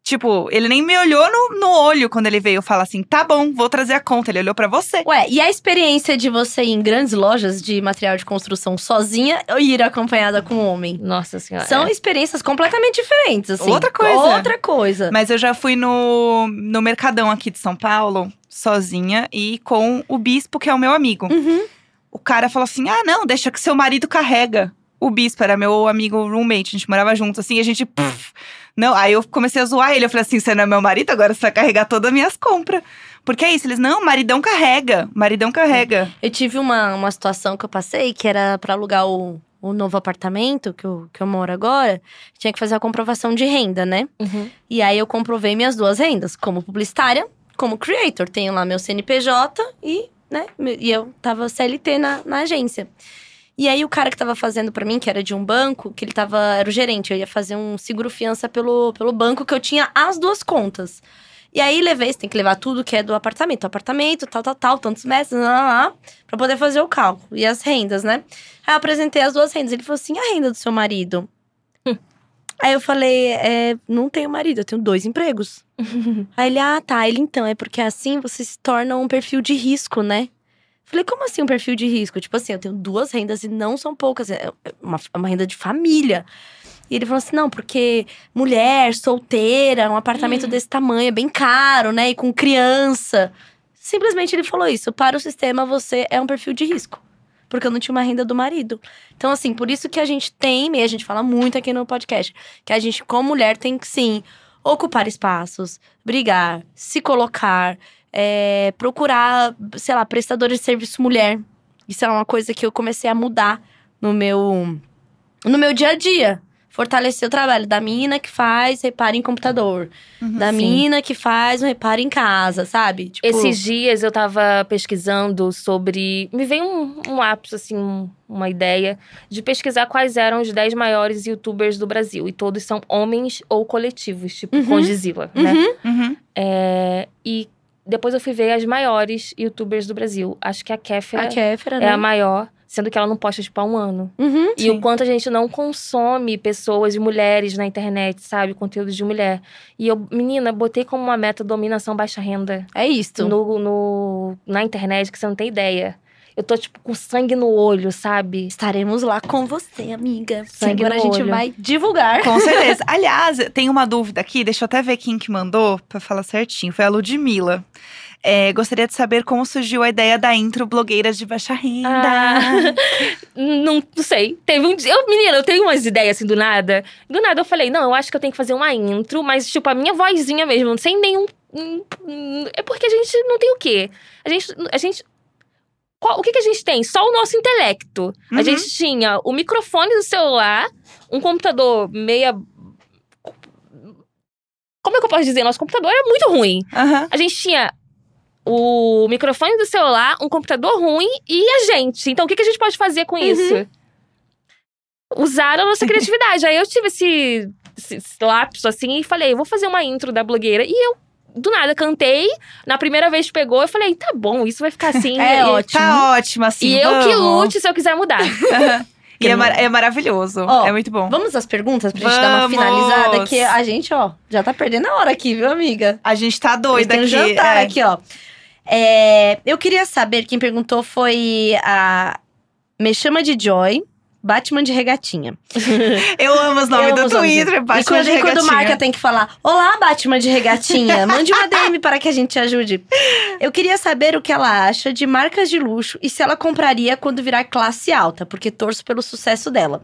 Tipo, ele nem me olhou no, no olho quando ele veio falar assim, tá bom, vou trazer a conta. Ele olhou pra você. Ué, e a experiência de você ir em grandes lojas de material de construção sozinha ou ir acompanhada com um homem? Nossa senhora. São experiências completamente diferentes, assim. Outra coisa. Outra coisa. Mas eu já fui no, no Mercadão aqui de São Paulo, sozinha, e com o bispo, que é o meu amigo. Uhum. O cara falou assim: ah, não, deixa que seu marido carrega. O bispo era meu amigo roommate, a gente morava junto, assim, e a gente. pff, não, aí eu comecei a zoar ele. Eu falei assim: você não é meu marido, agora você vai carregar todas as minhas compras. Porque é isso, eles, não, maridão carrega, maridão carrega. Eu tive uma, uma situação que eu passei que era pra alugar o, o novo apartamento que eu, que eu moro agora. Tinha que fazer a comprovação de renda, né? Uhum. E aí eu comprovei minhas duas rendas, como publicitária, como creator. Tenho lá meu CNPJ e, né, e eu tava CLT na, na agência. E aí o cara que tava fazendo pra mim, que era de um banco, que ele tava, era o gerente, eu ia fazer um seguro fiança pelo, pelo banco que eu tinha as duas contas. E aí levei, você tem que levar tudo que é do apartamento, apartamento, tal, tal, tal, tantos metros, lá, lá, lá, pra poder fazer o cálculo. E as rendas, né? Aí eu apresentei as duas rendas. Ele falou assim: a renda do seu marido? Aí eu falei, é, não tenho marido, eu tenho dois empregos. Aí ele, ah, tá. Ele, então, é porque assim você se torna um perfil de risco, né? Falei, como assim um perfil de risco? Tipo assim, eu tenho duas rendas e não são poucas, é uma, é uma renda de família. E ele falou assim: não, porque mulher, solteira, um apartamento desse tamanho é bem caro, né? E com criança. Simplesmente ele falou isso. Para o sistema, você é um perfil de risco. Porque eu não tinha uma renda do marido. Então, assim, por isso que a gente tem, e a gente fala muito aqui no podcast, que a gente, como mulher, tem que sim ocupar espaços, brigar, se colocar, é, procurar, sei lá, prestadores de serviço mulher. Isso é uma coisa que eu comecei a mudar no meu, no meu dia a dia. fortalecer o trabalho da mina que faz reparo em computador, Uhum. da Sim. mina que faz um reparo em casa, sabe? Tipo, Esses dias eu tava pesquisando sobre. Me veio um, um lápis, assim, um- uma ideia de pesquisar quais eram os 10 maiores youtubers do Brasil. E todos são homens ou coletivos, tipo Uhum. Condizila, né? Uhum. É, e depois eu fui ver as maiores youtubers do Brasil. Acho que a Kéfera A Kéfera, é né? a maior, sendo que ela não posta, tipo, há um ano. Uhum. E Sim. o quanto a gente não consome pessoas e mulheres na internet, sabe? Conteúdo de mulher. E eu, menina, botei como uma meta dominação baixa renda É isto. no, no, na internet, que você não tem ideia. Eu tô, tipo, com sangue no olho, sabe? Estaremos lá com você, amiga. Sangue agora a gente olho. vai divulgar. Com certeza. Aliás, tem uma dúvida aqui, deixa eu até ver quem que mandou pra falar certinho. Foi a Ludmilla. É, gostaria de saber como surgiu a ideia da intro blogueiras de baixa renda. Ah. Não, não sei. Teve um dia. Eu, menina, eu tenho umas ideias assim do nada. Do nada eu falei, não, eu acho que eu tenho que fazer uma intro, mas, tipo, a minha vozinha mesmo, sem nenhum. hum, hum, É porque a gente não tem o quê? A gente. A gente qual- o que, que a gente tem? Só o nosso intelecto. A Uhum. gente tinha o microfone do celular, um computador meia. Como é que eu posso dizer? Nosso computador era muito ruim. Aham. A gente tinha o microfone do celular, um computador ruim e a gente. Então, o que, que a gente pode fazer com isso? Usar a nossa criatividade. Aí eu tive esse, esse, esse lapso assim e falei, vou fazer uma intro da blogueira. E eu, do nada, cantei. Na primeira vez que pegou, eu falei, tá bom, isso vai ficar assim. É e, ótimo. Tá ótimo, assim. E eu que vamos. lute se eu quiser mudar. E é, mar- é maravilhoso. Ó, é muito bom. Vamos às perguntas pra gente dar uma Vamos! finalizada? Que a gente, ó, já tá perdendo a hora aqui, viu, amiga? A gente tá doida Tem um aqui. jantar é. aqui, ó. É, eu queria saber, quem perguntou foi a Me Chama de Joy, Batman de Regatinha. Eu amo os nomes Eu do Twitter. e Batman quando, de e quando regatinha. marca tem que falar: Olá, Batman de Regatinha, mande uma DM para que a gente te ajude. Eu queria saber o que ela acha de marcas de luxo e se ela compraria quando virar classe alta, porque torço pelo sucesso dela.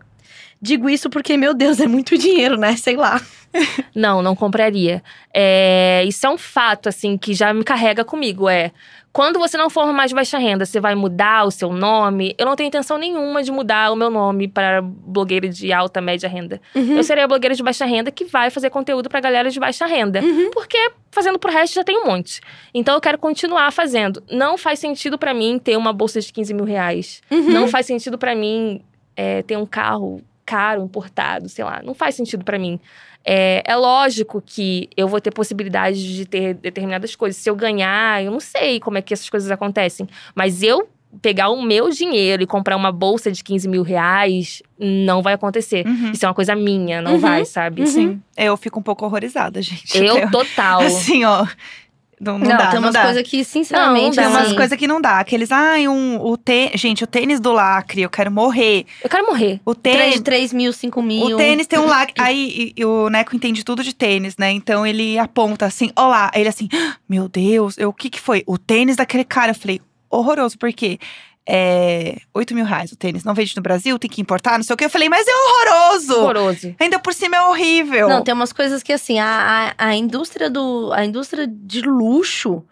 Digo isso porque, meu Deus, é muito dinheiro, né? Sei lá. Não, não compraria. É, isso é um fato, assim, que já me carrega comigo. É quando você não for mais baixa renda, você vai mudar o seu nome. Eu não tenho intenção nenhuma de mudar o meu nome para blogueira de alta, média renda. Uhum. Eu serei a blogueira de baixa renda que vai fazer conteúdo pra galera de baixa renda. Uhum. Porque fazendo pro resto já tem um monte. Então eu quero continuar fazendo. Não faz sentido pra mim ter uma bolsa de 15 mil reais. Uhum. Não faz sentido pra mim é, ter um carro caro, importado, sei lá. Não faz sentido pra mim. É, é lógico que eu vou ter possibilidade de ter determinadas coisas. Se eu ganhar, eu não sei como é que essas coisas acontecem. Mas eu pegar o meu dinheiro e comprar uma bolsa de 15 mil reais, não vai acontecer. Uhum. Isso é uma coisa minha, não Uhum. vai, sabe? Sim. Eu fico um pouco horrorizada, gente. Eu, total. Assim, ó. Não, não, Não, dá, tem não umas coisas que, sinceramente, Tem umas assim, coisas que não dá. Aqueles, ai, um, o tê... Gente, o tênis do lacre, eu quero morrer. Eu quero morrer. O tênis. de 3 mil, 5 mil. O tênis tem um lacre. Aí e- e o Neco entende tudo de tênis, né? Então ele aponta assim: ó lá. Aí Ele assim: "Ah, meu Deus, eu, o que que foi? O tênis daquele cara. Eu falei: horroroso, por quê? É. 8 mil reais o tênis. Não vende no Brasil, tem que importar, não sei o quê. Eu falei: mas é horroroso! Horroroso. Ainda por cima é horrível. Não, tem umas coisas que, assim, a, a, a indústria do. A indústria de luxo.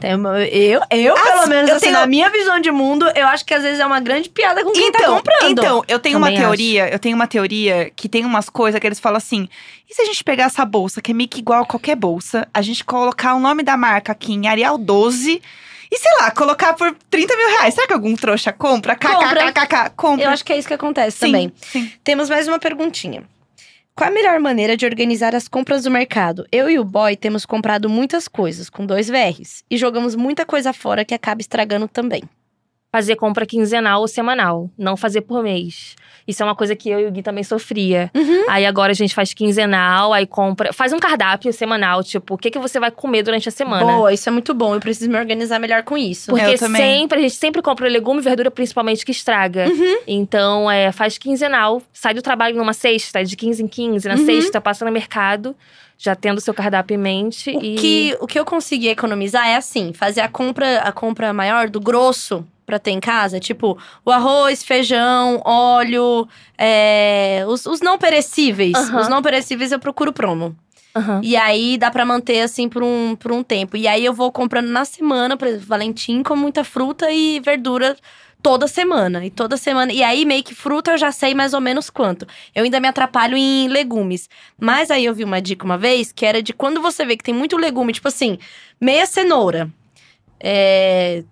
Tem uma- eu, eu, pelo Assim, menos, eu assim, tenho- na minha visão de mundo, eu acho que às vezes é uma grande piada com quem tá então, comprando. então, eu tenho uma Também teoria, eu tenho uma teoria que tem umas coisas que eles falam assim: e se a gente pegar essa bolsa, que é meio que igual a qualquer bolsa, a gente colocar o nome da marca aqui em Arial 12 e, sei lá, colocar por 30 mil reais? Será que algum trouxa compra? Compra. KKKK, compra. Eu acho que é isso que acontece sim, também. Sim. Temos mais uma perguntinha. Qual a melhor maneira de organizar as compras do mercado? Eu e o boy temos comprado muitas coisas, com dois VRs, e jogamos muita coisa fora que acaba estragando também. Fazer compra quinzenal ou semanal. Não fazer por mês. Isso é uma coisa que eu e o Gui também sofria. Uhum. Aí agora a gente faz quinzenal, aí compra. Faz um cardápio semanal, tipo, o que, que você vai comer durante a semana. Boa, isso é muito bom. Eu preciso me organizar melhor com isso. Porque sempre, a gente sempre compra legume e verdura, principalmente, que estraga. Uhum. Então, é, faz quinzenal. Sai do trabalho numa sexta, de 15 em 15. Na Uhum. sexta, passa no mercado, já tendo seu cardápio em mente. O, e... que, o que eu consegui economizar é assim, fazer a compra, a compra maior do grosso pra ter em casa. Tipo, o arroz, feijão, óleo, é, os, os não perecíveis. Aham. Os não perecíveis eu procuro promo. Aham. E aí dá pra manter assim por um, por um tempo. E aí eu vou comprando na semana, por exemplo, Valentim, com muita fruta e verdura toda semana. E toda semana. E aí, meio que fruta eu já sei mais ou menos quanto. Eu ainda me atrapalho em legumes. Mas aí eu vi uma dica uma vez que era de quando você vê que tem muito legume, tipo assim, meia cenoura. É,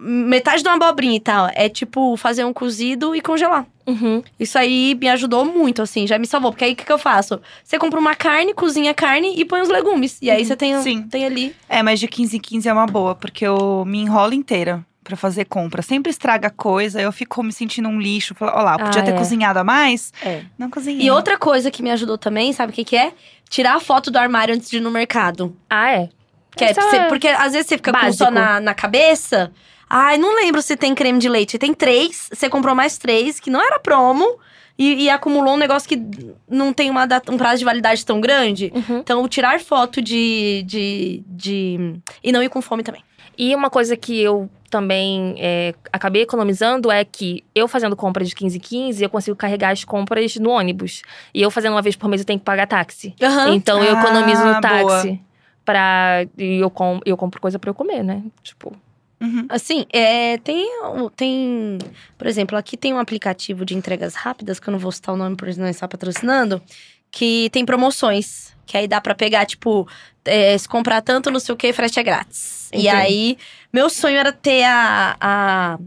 metade de uma abobrinha e tal. É tipo fazer um cozido e congelar. Uhum. Isso aí me ajudou muito, assim, já me salvou. Porque aí o que, que eu faço? Você compra uma carne, cozinha a carne e põe os legumes. E aí você tem, Sim. tem ali. É, mas de 15 em 15 é uma boa, porque eu me enrolo inteira pra fazer compra. Sempre estraga coisa, eu fico me sentindo um lixo. Falo, Ó lá, podia Ah, ter é. cozinhado a mais. É. Não cozinhei. E outra coisa que me ajudou também, sabe o que, que é? Tirar a foto do armário antes de ir no mercado. Ah, é? Que é você- porque às vezes você fica com básico. só na, na cabeça. Ai, não lembro se tem creme de leite. Tem três, você comprou mais três, que não era promo. E, e acumulou um negócio que não tem uma data- um prazo de validade tão grande. Uhum. Então, tirar foto de, de, de. E não ir com fome também. E uma coisa que eu também é, acabei economizando é que eu fazendo compra de 15 em 15, eu consigo carregar as compras no ônibus. E eu fazendo uma vez por mês, eu tenho que pagar táxi. Então eu Ah, economizo no boa. Pra, e eu, com, eu compro coisa pra eu comer, né? Tipo, Uhum. Assim, é, tem, tem. Por exemplo, aqui tem um aplicativo de entregas rápidas, que eu não vou citar o nome por não estar patrocinando, que tem promoções. Que aí dá pra pegar, tipo, é, se comprar tanto, não sei o que, frete é grátis. E Entendi. aí, meu sonho era ter a. a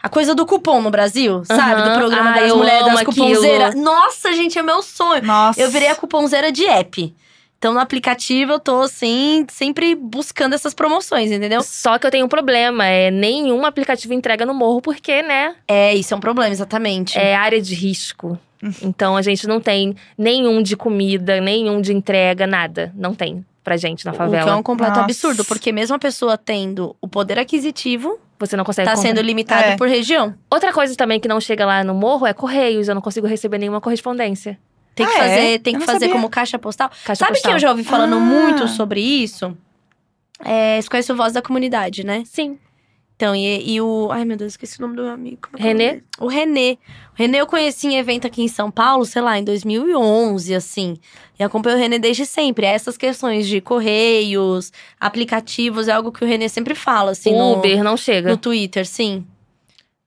a coisa do cupom no Brasil, sabe? Do Aham. programa Ah, das mulheres das cuponzeiras. Nossa, gente, é meu sonho. Nossa. Eu virei a cuponzeira de app. Então, no aplicativo, eu tô, assim, sempre buscando essas promoções, entendeu? Só que eu tenho um problema, é nenhum aplicativo entrega no morro, porque, né, É, isso é um problema, exatamente. é área de risco. Então a gente não tem nenhum de comida, nenhum de entrega, nada. Não tem pra gente na O que é favela. um completo Nossa. absurdo, porque mesmo a pessoa tendo o poder aquisitivo, Você não consegue tá comprar. sendo limitado É. por região. Outra coisa também que não chega lá no morro é correios. Eu não consigo receber nenhuma correspondência. Tem que Ah, é? fazer, tem Eu que não fazer sabia. como caixa postal. Caixa Sabe postal. que eu já ouvi falando Ah. muito sobre isso? É, você conhece o Voz da Comunidade, né? Sim. Então, e, e o. Ai, meu Deus, esqueci o nome do meu amigo. É que é o Renê? O Renê. O Renê eu conheci em evento aqui em São Paulo, sei lá, em 2011, assim. E acompanho o Renê desde sempre. Essas questões de correios, aplicativos, é algo que o Renê sempre fala, assim, o no, Uber não chega. no Twitter, sim.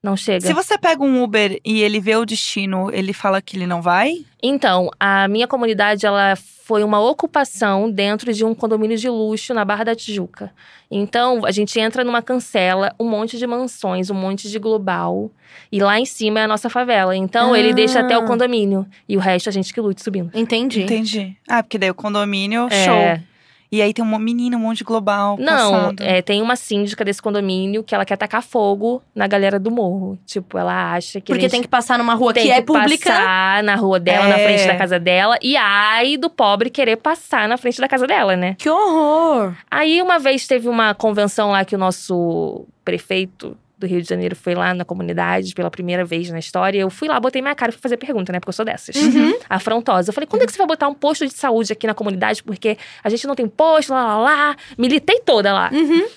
Não chega. Se você pega um Uber e ele vê o destino, ele fala que ele não vai? Então, a minha comunidade, ela foi uma ocupação dentro de um condomínio de luxo na Barra da Tijuca. Então, a gente entra numa cancela, um monte de mansões, um monte de global. E lá em cima é a nossa favela. Então, ele Ah. deixa até o condomínio. E o resto a gente que lute subindo. Entendi. Entendi. Ah, porque daí o condomínio, É. show. E aí tem uma menina, um monte de global Não, é, tem uma síndica desse condomínio que ela quer tacar fogo na galera do morro. Tipo, ela acha que Porque tem que passar numa rua tem que que é pública. passar na rua dela, na É. frente da casa dela. E ai do pobre querer passar na frente da casa dela, né? Que horror! Aí uma vez teve uma convenção lá que o nosso prefeito do Rio de Janeiro foi lá na comunidade pela primeira vez na história. Eu fui lá, botei minha cara e fui fazer pergunta, né? Porque eu sou dessas. Uhum. Afrontosa. Eu falei, quando é que você vai botar um posto de saúde aqui na comunidade? Porque a gente não tem posto, lá, lá, lá. Militei toda lá. Uhum.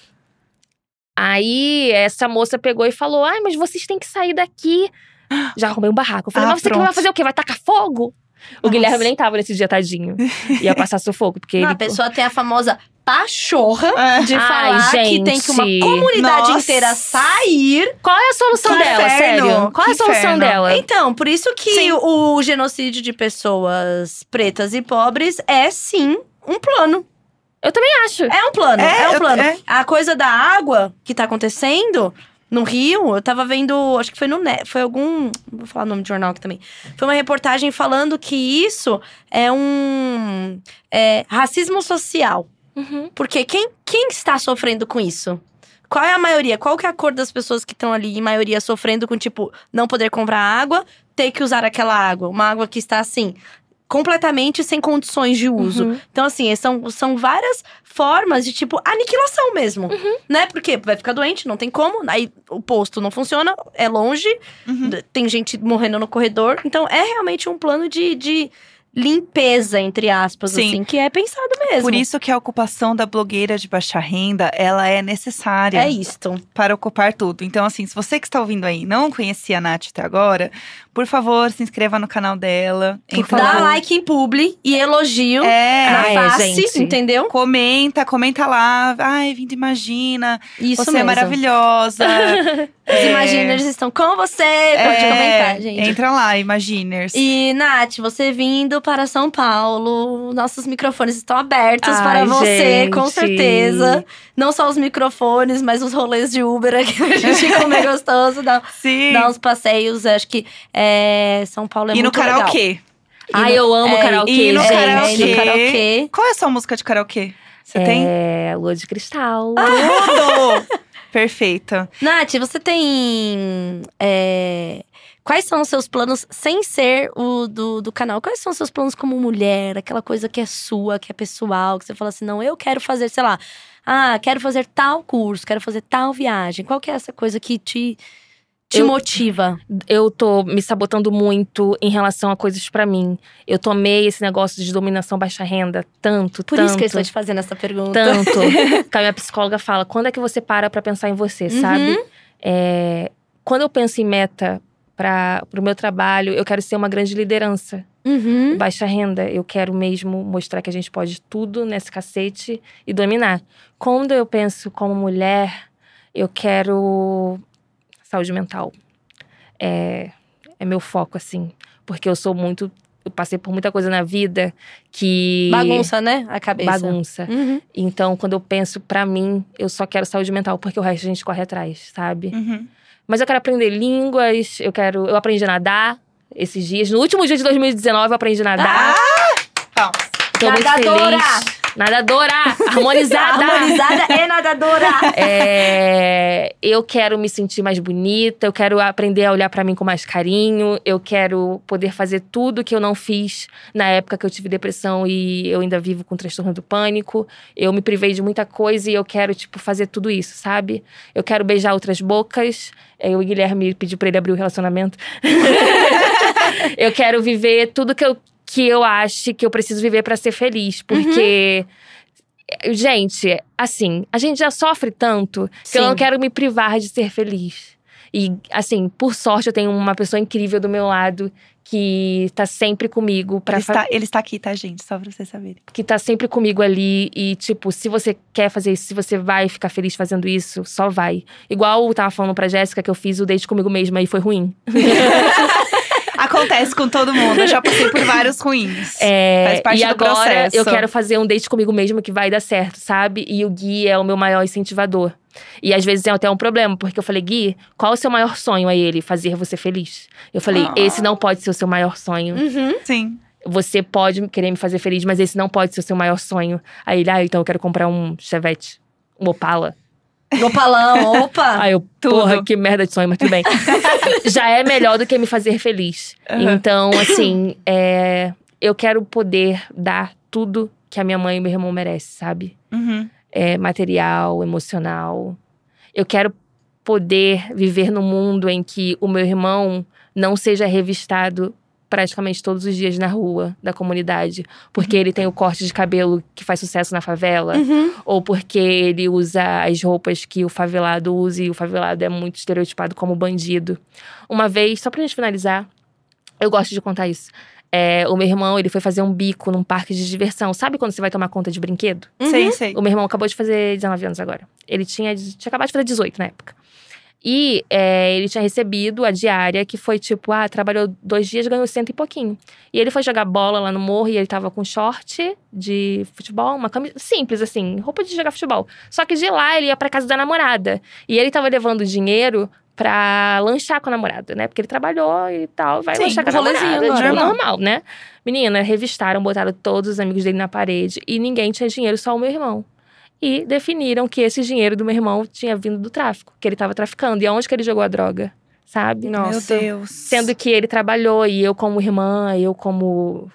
Aí essa moça pegou e falou: Ai, mas vocês têm que sair daqui. Já arrumei um barraco. Eu falei, Ah, mas você vai fazer o quê? Vai tacar fogo? O Nossa. Guilherme nem tava nesse dia, tadinho. Ia passar sufoco, porque Não, ele. a pessoa tem a famosa pachorra É. de Ai, falar que tem que uma comunidade Nossa. inteira sair. Qual é a solução Que dela, inferno, sério? Qual é a que solução inferno. dela? Então, por isso que Sim. o genocídio de pessoas pretas e pobres é sim um plano. Eu também acho. É um plano, é, É, um eu- plano. é. A coisa da água que tá acontecendo no Rio, eu tava vendo, acho que foi no Net, foi algum, vou falar o nome de jornal aqui também. Foi uma reportagem falando que isso é um é, racismo social. Uhum. Porque quem, quem está sofrendo com isso? Qual é a maioria? Qual que é a cor das pessoas que estão ali, em maioria, sofrendo com, tipo, não poder comprar água, ter que usar aquela água? Uma água que está, assim, completamente sem condições de uso. Uhum. Então, assim, são, são várias formas de, tipo, aniquilação mesmo. Uhum. Né? Porque vai ficar doente, não tem como. Aí o posto não funciona, é longe, Uhum. tem gente morrendo no corredor. Então, é realmente um plano de, de limpeza, entre aspas, Sim. assim, que é pensado mesmo. Por isso que a ocupação da blogueira de baixa renda, ela é necessária É isto. para ocupar tudo. Então, assim, se você que está ouvindo aí não conhecia a Nath até agora, Por favor, se inscreva no canal dela. Entra Dá lá. like em publi e elogio É, na face, gente. entendeu? comenta, comenta lá. Ai, vindo Imagina. Isso você mesmo. é maravilhosa. Os É, Imaginers estão com você. Pode é, comentar, gente. Entra lá, Imaginers. E, Nath, você vindo para São Paulo, nossos microfones estão abertos Ai, para você, com gente. certeza. Não só os microfones, mas os rolês de Uber aqui pra gente comer gostoso, dar, Sim. dar uns passeios. Acho que é, São Paulo é e no muito legal. karaokê. Ai, eu amo é, karaokê, e no gente. karaokê. É, e no karaokê. Qual é a sua música de karaokê? Você tem? É, Lua de Cristal. Tudo! Perfeita. Nath, você tem. é, Quais são os seus planos sem ser o do, do canal? Quais são os seus planos como mulher? Aquela coisa que é sua, que é pessoal, que você fala assim, não, eu quero fazer, sei lá, ah, quero fazer tal curso, quero fazer tal viagem. Qual que é essa coisa que te, te Eu- motiva? eu tô me sabotando muito em relação a coisas pra mim. Eu tomei esse negócio de dominação baixa renda tanto, Por tanto, isso que eu estou te fazendo essa pergunta. tanto. que a minha psicóloga fala, quando é que você para pra pensar em você, Uhum. sabe? É, quando eu penso em meta para o meu trabalho, eu quero ser uma grande liderança. Uhum. Baixa renda, eu quero mesmo mostrar que a gente pode tudo nesse cacete e dominar. Quando eu penso como mulher, eu quero saúde mental. É, é meu foco, assim. Porque eu sou muito. Eu passei por muita coisa na vida que. Bagunça, né? A cabeça. Bagunça. Uhum. Então, quando eu penso pra mim, eu só quero saúde mental, porque o resto a gente corre atrás, sabe? Uhum. Mas eu quero aprender línguas, eu quero. Eu aprendi a nadar esses dias. No último dia de 2019, eu aprendi a nadar. Palmas. Tô muito Nadadora! feliz. Nadadora! Harmonizada! Harmonizada e nadadora! É, eu quero me sentir mais bonita, eu quero aprender a olhar pra mim com mais carinho, eu quero poder fazer tudo que eu não fiz na época que eu tive depressão e eu ainda vivo com transtorno do pânico. Eu me privei de muita coisa e eu quero, tipo, fazer tudo isso, sabe? Eu quero beijar outras bocas. É, O Guilherme pediu pra ele abrir o relacionamento. eu quero viver tudo que eu, que eu acho que eu preciso viver pra ser feliz, porque. Gente, assim, a gente já sofre tanto que eu Sim. não quero me privar de ser feliz. E, assim, por sorte, eu tenho uma pessoa incrível do meu lado que tá sempre comigo para Ele ele está aqui, tá, gente? Só pra vocês saberem. que tá sempre comigo ali e tipo, se você quer fazer isso, se você vai ficar feliz fazendo isso, só vai. Igual eu tava falando pra Jéssica que eu fiz o date comigo mesma e foi ruim. Acontece com todo mundo. Eu já passei por vários ruins. É, Faz parte e do agora processo. eu quero fazer um date comigo mesma que vai dar certo, sabe? E o Gui é o meu maior incentivador. E às vezes tem até um problema, porque eu falei, Gui, qual o seu maior sonho a ele? Fazer você feliz. Eu falei, Ah. esse não pode ser o seu maior sonho. Uhum. Sim. Você pode querer me fazer feliz, mas esse não pode ser o seu maior sonho. Aí ele, ah, então eu quero comprar um Chevette, um Opala. Opalão, opa! Aí eu, Tudo. porra, que merda de sonho, mas tudo bem. Já é melhor do que me fazer feliz. Aham. Então, assim, é, eu quero poder dar tudo que a minha mãe e meu irmão merecem, sabe? Uhum. É, material, emocional. Eu quero poder viver num mundo em que o meu irmão não seja revistado praticamente todos os dias na rua da comunidade, porque ele tem o corte de cabelo que faz sucesso na favela, Uhum. ou porque ele usa as roupas que o favelado usa e o favelado é muito estereotipado como bandido. Uma vez, só pra gente finalizar, eu gosto de contar isso. É, o meu irmão, ele foi fazer um bico num parque de diversão. Sabe quando você vai tomar conta de brinquedo? Uhum. Sei, sei. O meu irmão acabou de fazer 19 anos agora. Ele tinha, tinha acabado de fazer 18 na época. E é, ele tinha recebido a diária que foi tipo, ah, trabalhou dois dias, ganhou cento e pouquinho. E ele foi jogar bola lá no morro e ele tava com short de futebol, uma camisa simples, assim, roupa de jogar futebol. Só que de lá ele ia pra casa da namorada. E ele tava levando dinheiro pra lanchar com a namorada, né? Porque ele trabalhou e tal, vai Sim, lanchar com a namorada, agora. de normal, né? Menina, revistaram, botaram todos os amigos dele na parede e ninguém tinha dinheiro, só o meu irmão. E definiram que esse dinheiro do meu irmão tinha vindo do tráfico, que ele tava traficando. E aonde que ele jogou a droga? Sabe? Nossa. Meu Deus. Sendo que ele trabalhou e eu como irmã, eu como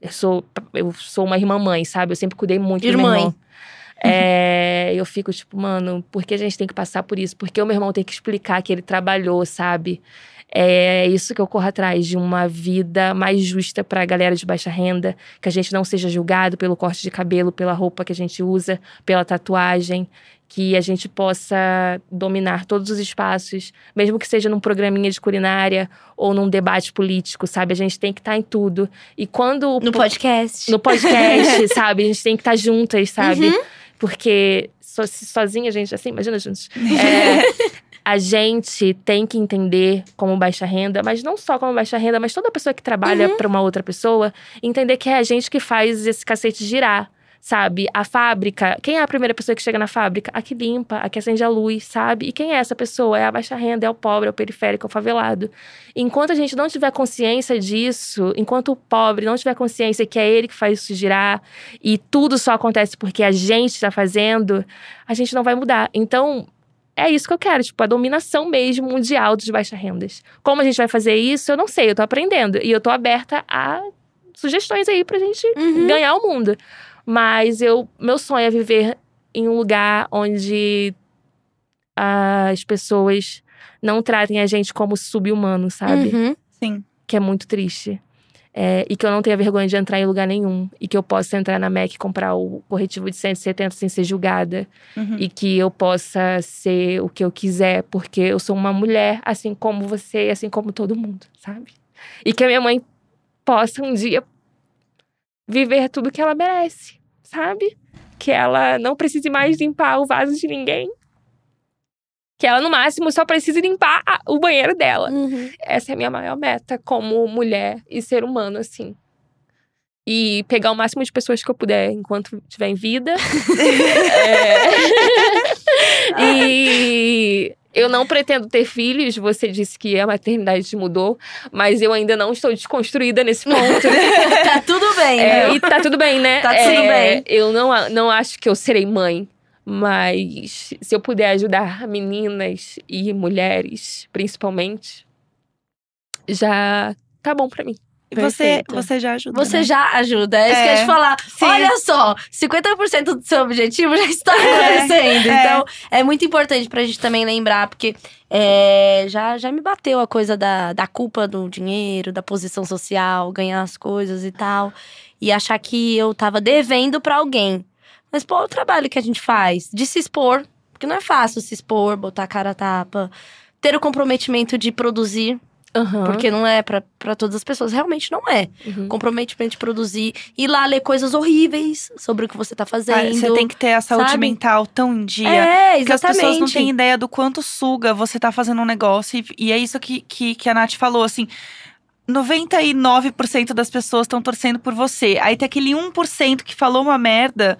eu sou eu sou uma irmã mãe, sabe? Eu sempre cuidei muito do meu irmão. É, eu fico tipo, mano, por que a gente tem que passar por isso? Porque o meu irmão tem que explicar que ele trabalhou, sabe? É isso que eu corro atrás, de uma vida mais justa para a galera de baixa renda, que a gente não seja julgado pelo corte de cabelo, pela roupa que a gente usa, pela tatuagem, que a gente possa dominar todos os espaços, mesmo que seja num programinha de culinária ou num debate político, sabe? A gente tem que estar tá em tudo. E quando. No podcast. No podcast, sabe? A gente tem que estar tá juntas, sabe? Uhum. Porque so, sozinha, gente, assim, imagina juntos. É, a gente tem que entender como baixa renda, mas não só como baixa renda, mas toda pessoa que trabalha uhum. para uma outra pessoa, entender que é a gente que faz esse cacete girar sabe? A fábrica, quem é a primeira pessoa que chega na fábrica? A que limpa, a que acende a luz, sabe? E quem é essa pessoa? É a baixa renda, é o pobre, é o periférico, é o favelado. Enquanto a gente não tiver consciência disso, enquanto o pobre não tiver consciência que é ele que faz isso girar e tudo só acontece porque a gente está fazendo, a gente não vai mudar. Então, é isso que eu quero, tipo, a dominação mesmo mundial dos baixas rendas. Como a gente vai fazer isso, eu não sei, eu tô aprendendo. E eu tô aberta a sugestões aí pra gente uhum. ganhar o mundo. Mas eu, meu sonho é viver em um lugar onde as pessoas não tratem a gente como sub-humano, sabe? Uhum. Sim. Que é muito triste. É, e que eu não tenha vergonha de entrar em lugar nenhum. E que eu possa entrar na MEC e comprar o corretivo de 170 sem ser julgada. Uhum. E que eu possa ser o que eu quiser, porque eu sou uma mulher, assim como você, assim como todo mundo, sabe? E que a minha mãe possa um dia viver tudo que ela merece, sabe? Que ela não precise mais limpar o vaso de ninguém. Que ela, no máximo, só precise limpar a, o banheiro dela. Uhum. Essa é a minha maior meta como mulher e ser humano, assim. E pegar o máximo de pessoas que eu puder enquanto estiver em vida. é... e eu não pretendo ter filhos, você disse que a maternidade mudou, mas eu ainda não estou desconstruída nesse ponto. tá tudo bem, é, E tá tudo bem, né? Tá tudo é, bem. Eu não, não acho que eu serei mãe, mas se eu puder ajudar meninas e mulheres, principalmente, já tá bom para mim. Você, você já ajuda. Você né? já ajuda. É, é isso que eu ia te é, falar. Sim. Olha só, 50% do seu objetivo já está é, acontecendo. É, então, é muito importante pra gente também lembrar, porque é, já, já me bateu a coisa da, da culpa do dinheiro, da posição social, ganhar as coisas e tal. E achar que eu tava devendo para alguém. Mas, pô, o trabalho que a gente faz de se expor, porque não é fácil se expor, botar a cara a tapa, ter o comprometimento de produzir Uhum. Porque não é para todas as pessoas. Realmente não é. Uhum. Comprometimento de produzir. Ir lá ler coisas horríveis sobre o que você tá fazendo. Ah, você tem que ter a saúde sabe? mental tão em dia. É, exatamente. Que as pessoas não têm ideia do quanto suga você tá fazendo um negócio. E, e é isso que, que, que a Nath falou, assim. 99% das pessoas estão torcendo por você. Aí tem aquele 1% que falou uma merda.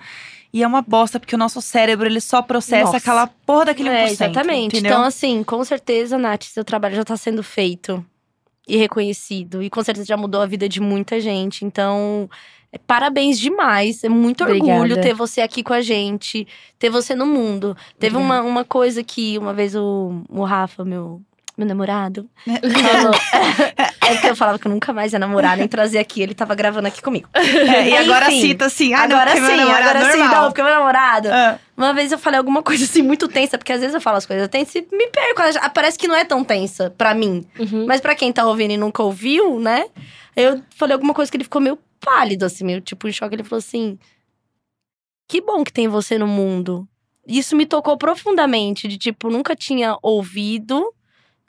E é uma bosta, porque o nosso cérebro, ele só processa Nossa. aquela porra daquele 1%. É, exatamente. Entendeu? Então, assim, com certeza, Nath, seu trabalho já tá sendo feito e reconhecido. E com certeza já mudou a vida de muita gente. Então, é, parabéns demais. É muito Obrigada. orgulho ter você aqui com a gente, ter você no mundo. Teve uma, uma coisa que uma vez o, o Rafa, meu meu namorado, falou. é porque eu falava que eu nunca mais ia namorar, nem trazer aqui. Ele tava gravando aqui comigo. É, e agora Enfim, cita assim, ah, agora não, sim, agora normal. sim, não, porque meu namorado. Ah. Uma vez eu falei alguma coisa assim muito tensa, porque às vezes eu falo as coisas tensas e me perco. Parece que não é tão tensa pra mim. Uhum. Mas pra quem tá ouvindo e nunca ouviu, né? Eu falei alguma coisa que ele ficou meio pálido, assim, meio tipo em choque. Ele falou assim: Que bom que tem você no mundo. Isso me tocou profundamente, de tipo, nunca tinha ouvido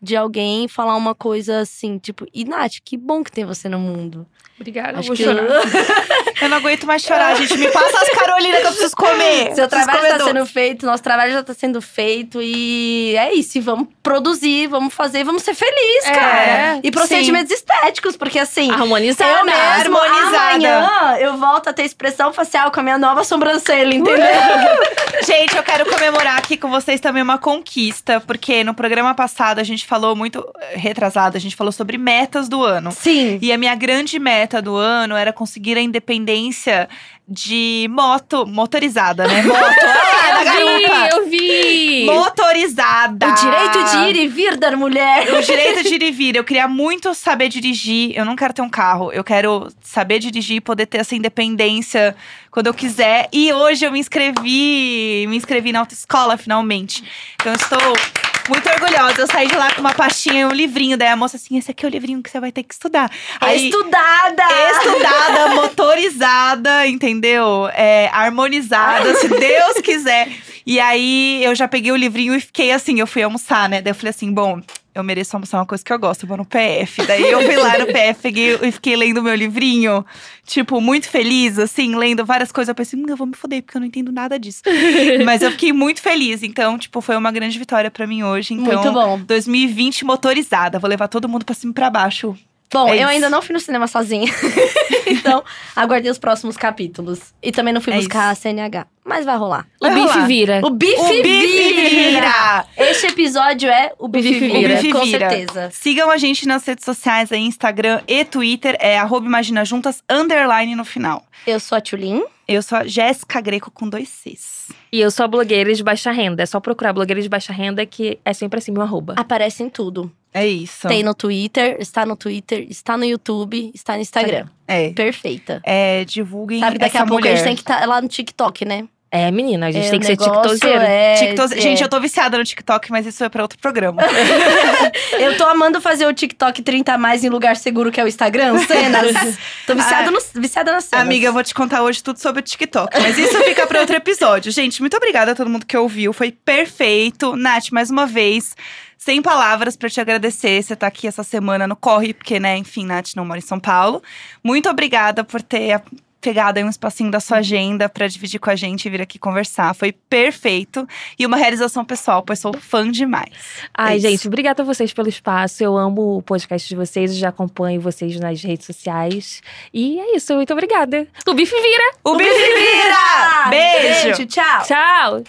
de alguém falar uma coisa assim, tipo, e Nath, que bom que tem você no mundo. Obrigada, Acho eu vou que... chorar. eu não aguento mais chorar, gente. Me passa as Carolinas que eu preciso comer. Seu trabalho está sendo feito, nosso trabalho já está sendo feito. E é isso. E vamos produzir, vamos fazer, vamos ser felizes, é, cara. E procedimentos sim. estéticos, porque assim. Harmonizada. Eu mesmo, amanhã eu volto a ter expressão facial com a minha nova sobrancelha, entendeu? gente, eu quero comemorar aqui com vocês também uma conquista, porque no programa passado a gente falou muito retrasado, a gente falou sobre metas do ano. Sim. E a minha grande meta do ano era conseguir a independência de moto, motorizada, né? Moto. ah, eu vi, eu vi! Motorizada. O direito de ir e vir da mulher. O direito de ir e vir. Eu queria muito saber dirigir. Eu não quero ter um carro. Eu quero saber dirigir e poder ter essa independência quando eu quiser. E hoje eu me inscrevi, me inscrevi na autoescola finalmente. Então eu estou Muito orgulhosa. Eu saí de lá com uma pastinha e um livrinho. Daí a moça assim, esse aqui é o livrinho que você vai ter que estudar. Aí, Estudada! estudada, motorizada, entendeu? É, harmonizada, se Deus quiser. E aí eu já peguei o livrinho e fiquei assim, eu fui almoçar, né? Daí eu falei assim, bom, eu mereço almoçar uma coisa que eu gosto, eu vou no PF. Daí eu fui lá no PF, e fiquei lendo meu livrinho, tipo, muito feliz, assim, lendo várias coisas. Eu pensei, hum, eu vou me foder, porque eu não entendo nada disso. Mas eu fiquei muito feliz, então, tipo, foi uma grande vitória pra mim hoje. Então, Muito bom. 2020 motorizada, vou levar todo mundo pra cima e pra baixo. Bom, É eu isso. ainda não fui no cinema sozinha. então, aguardei os próximos capítulos. E também não fui É buscar isso. a CNH. Mas vai rolar. O Vai bife rolar. vira. O bife, O bife vira! vira! Este episódio é o bife, bife vira, O bife com vira. certeza. Sigam a gente nas redes sociais aí, Instagram e Twitter, é arroba Imagina Juntas, underline no final. Eu sou a Tulin. Eu sou a Jéssica Greco com dois Cs. E eu sou a blogueira de baixa renda. É só procurar blogueira de baixa renda que é sempre assim meu arroba. Aparece em tudo. É isso. Tem no Twitter, está no Twitter, está no YouTube, está no Instagram. É. Perfeita. É, divulguem Sabe, daqui essa a pouco mulher. a gente tem que estar lá no TikTok, né? É, menina, a gente É, tem que ser tiktokeiro. É, TikTok- é. Gente, eu tô viciada no TikTok, mas isso é pra outro programa. Eu tô amando fazer o TikTok 30 a mais em lugar seguro que é o Instagram, cenas. tô viciada, Ah. no, viciada nas cenas. Amiga, eu vou te contar hoje tudo sobre o TikTok. Mas isso fica pra outro episódio. Gente, muito obrigada a todo mundo que ouviu. Foi perfeito. Nath, mais uma vez, sem palavras pra te agradecer. Você tá aqui essa semana no Corre, porque, né, enfim, Nath não mora em São Paulo. Muito obrigada por ter pegado aí um espacinho da sua agenda pra dividir com a gente e vir aqui conversar. Foi perfeito. E uma realização pessoal, pois sou fã demais. Ai, É gente, obrigada a vocês pelo espaço. Eu amo o podcast de vocês, já acompanho vocês nas redes sociais. E é isso, muito obrigada. O bife vira! O bife vira! Beijo! Beijo, tchau. Tchau!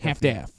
half-daff.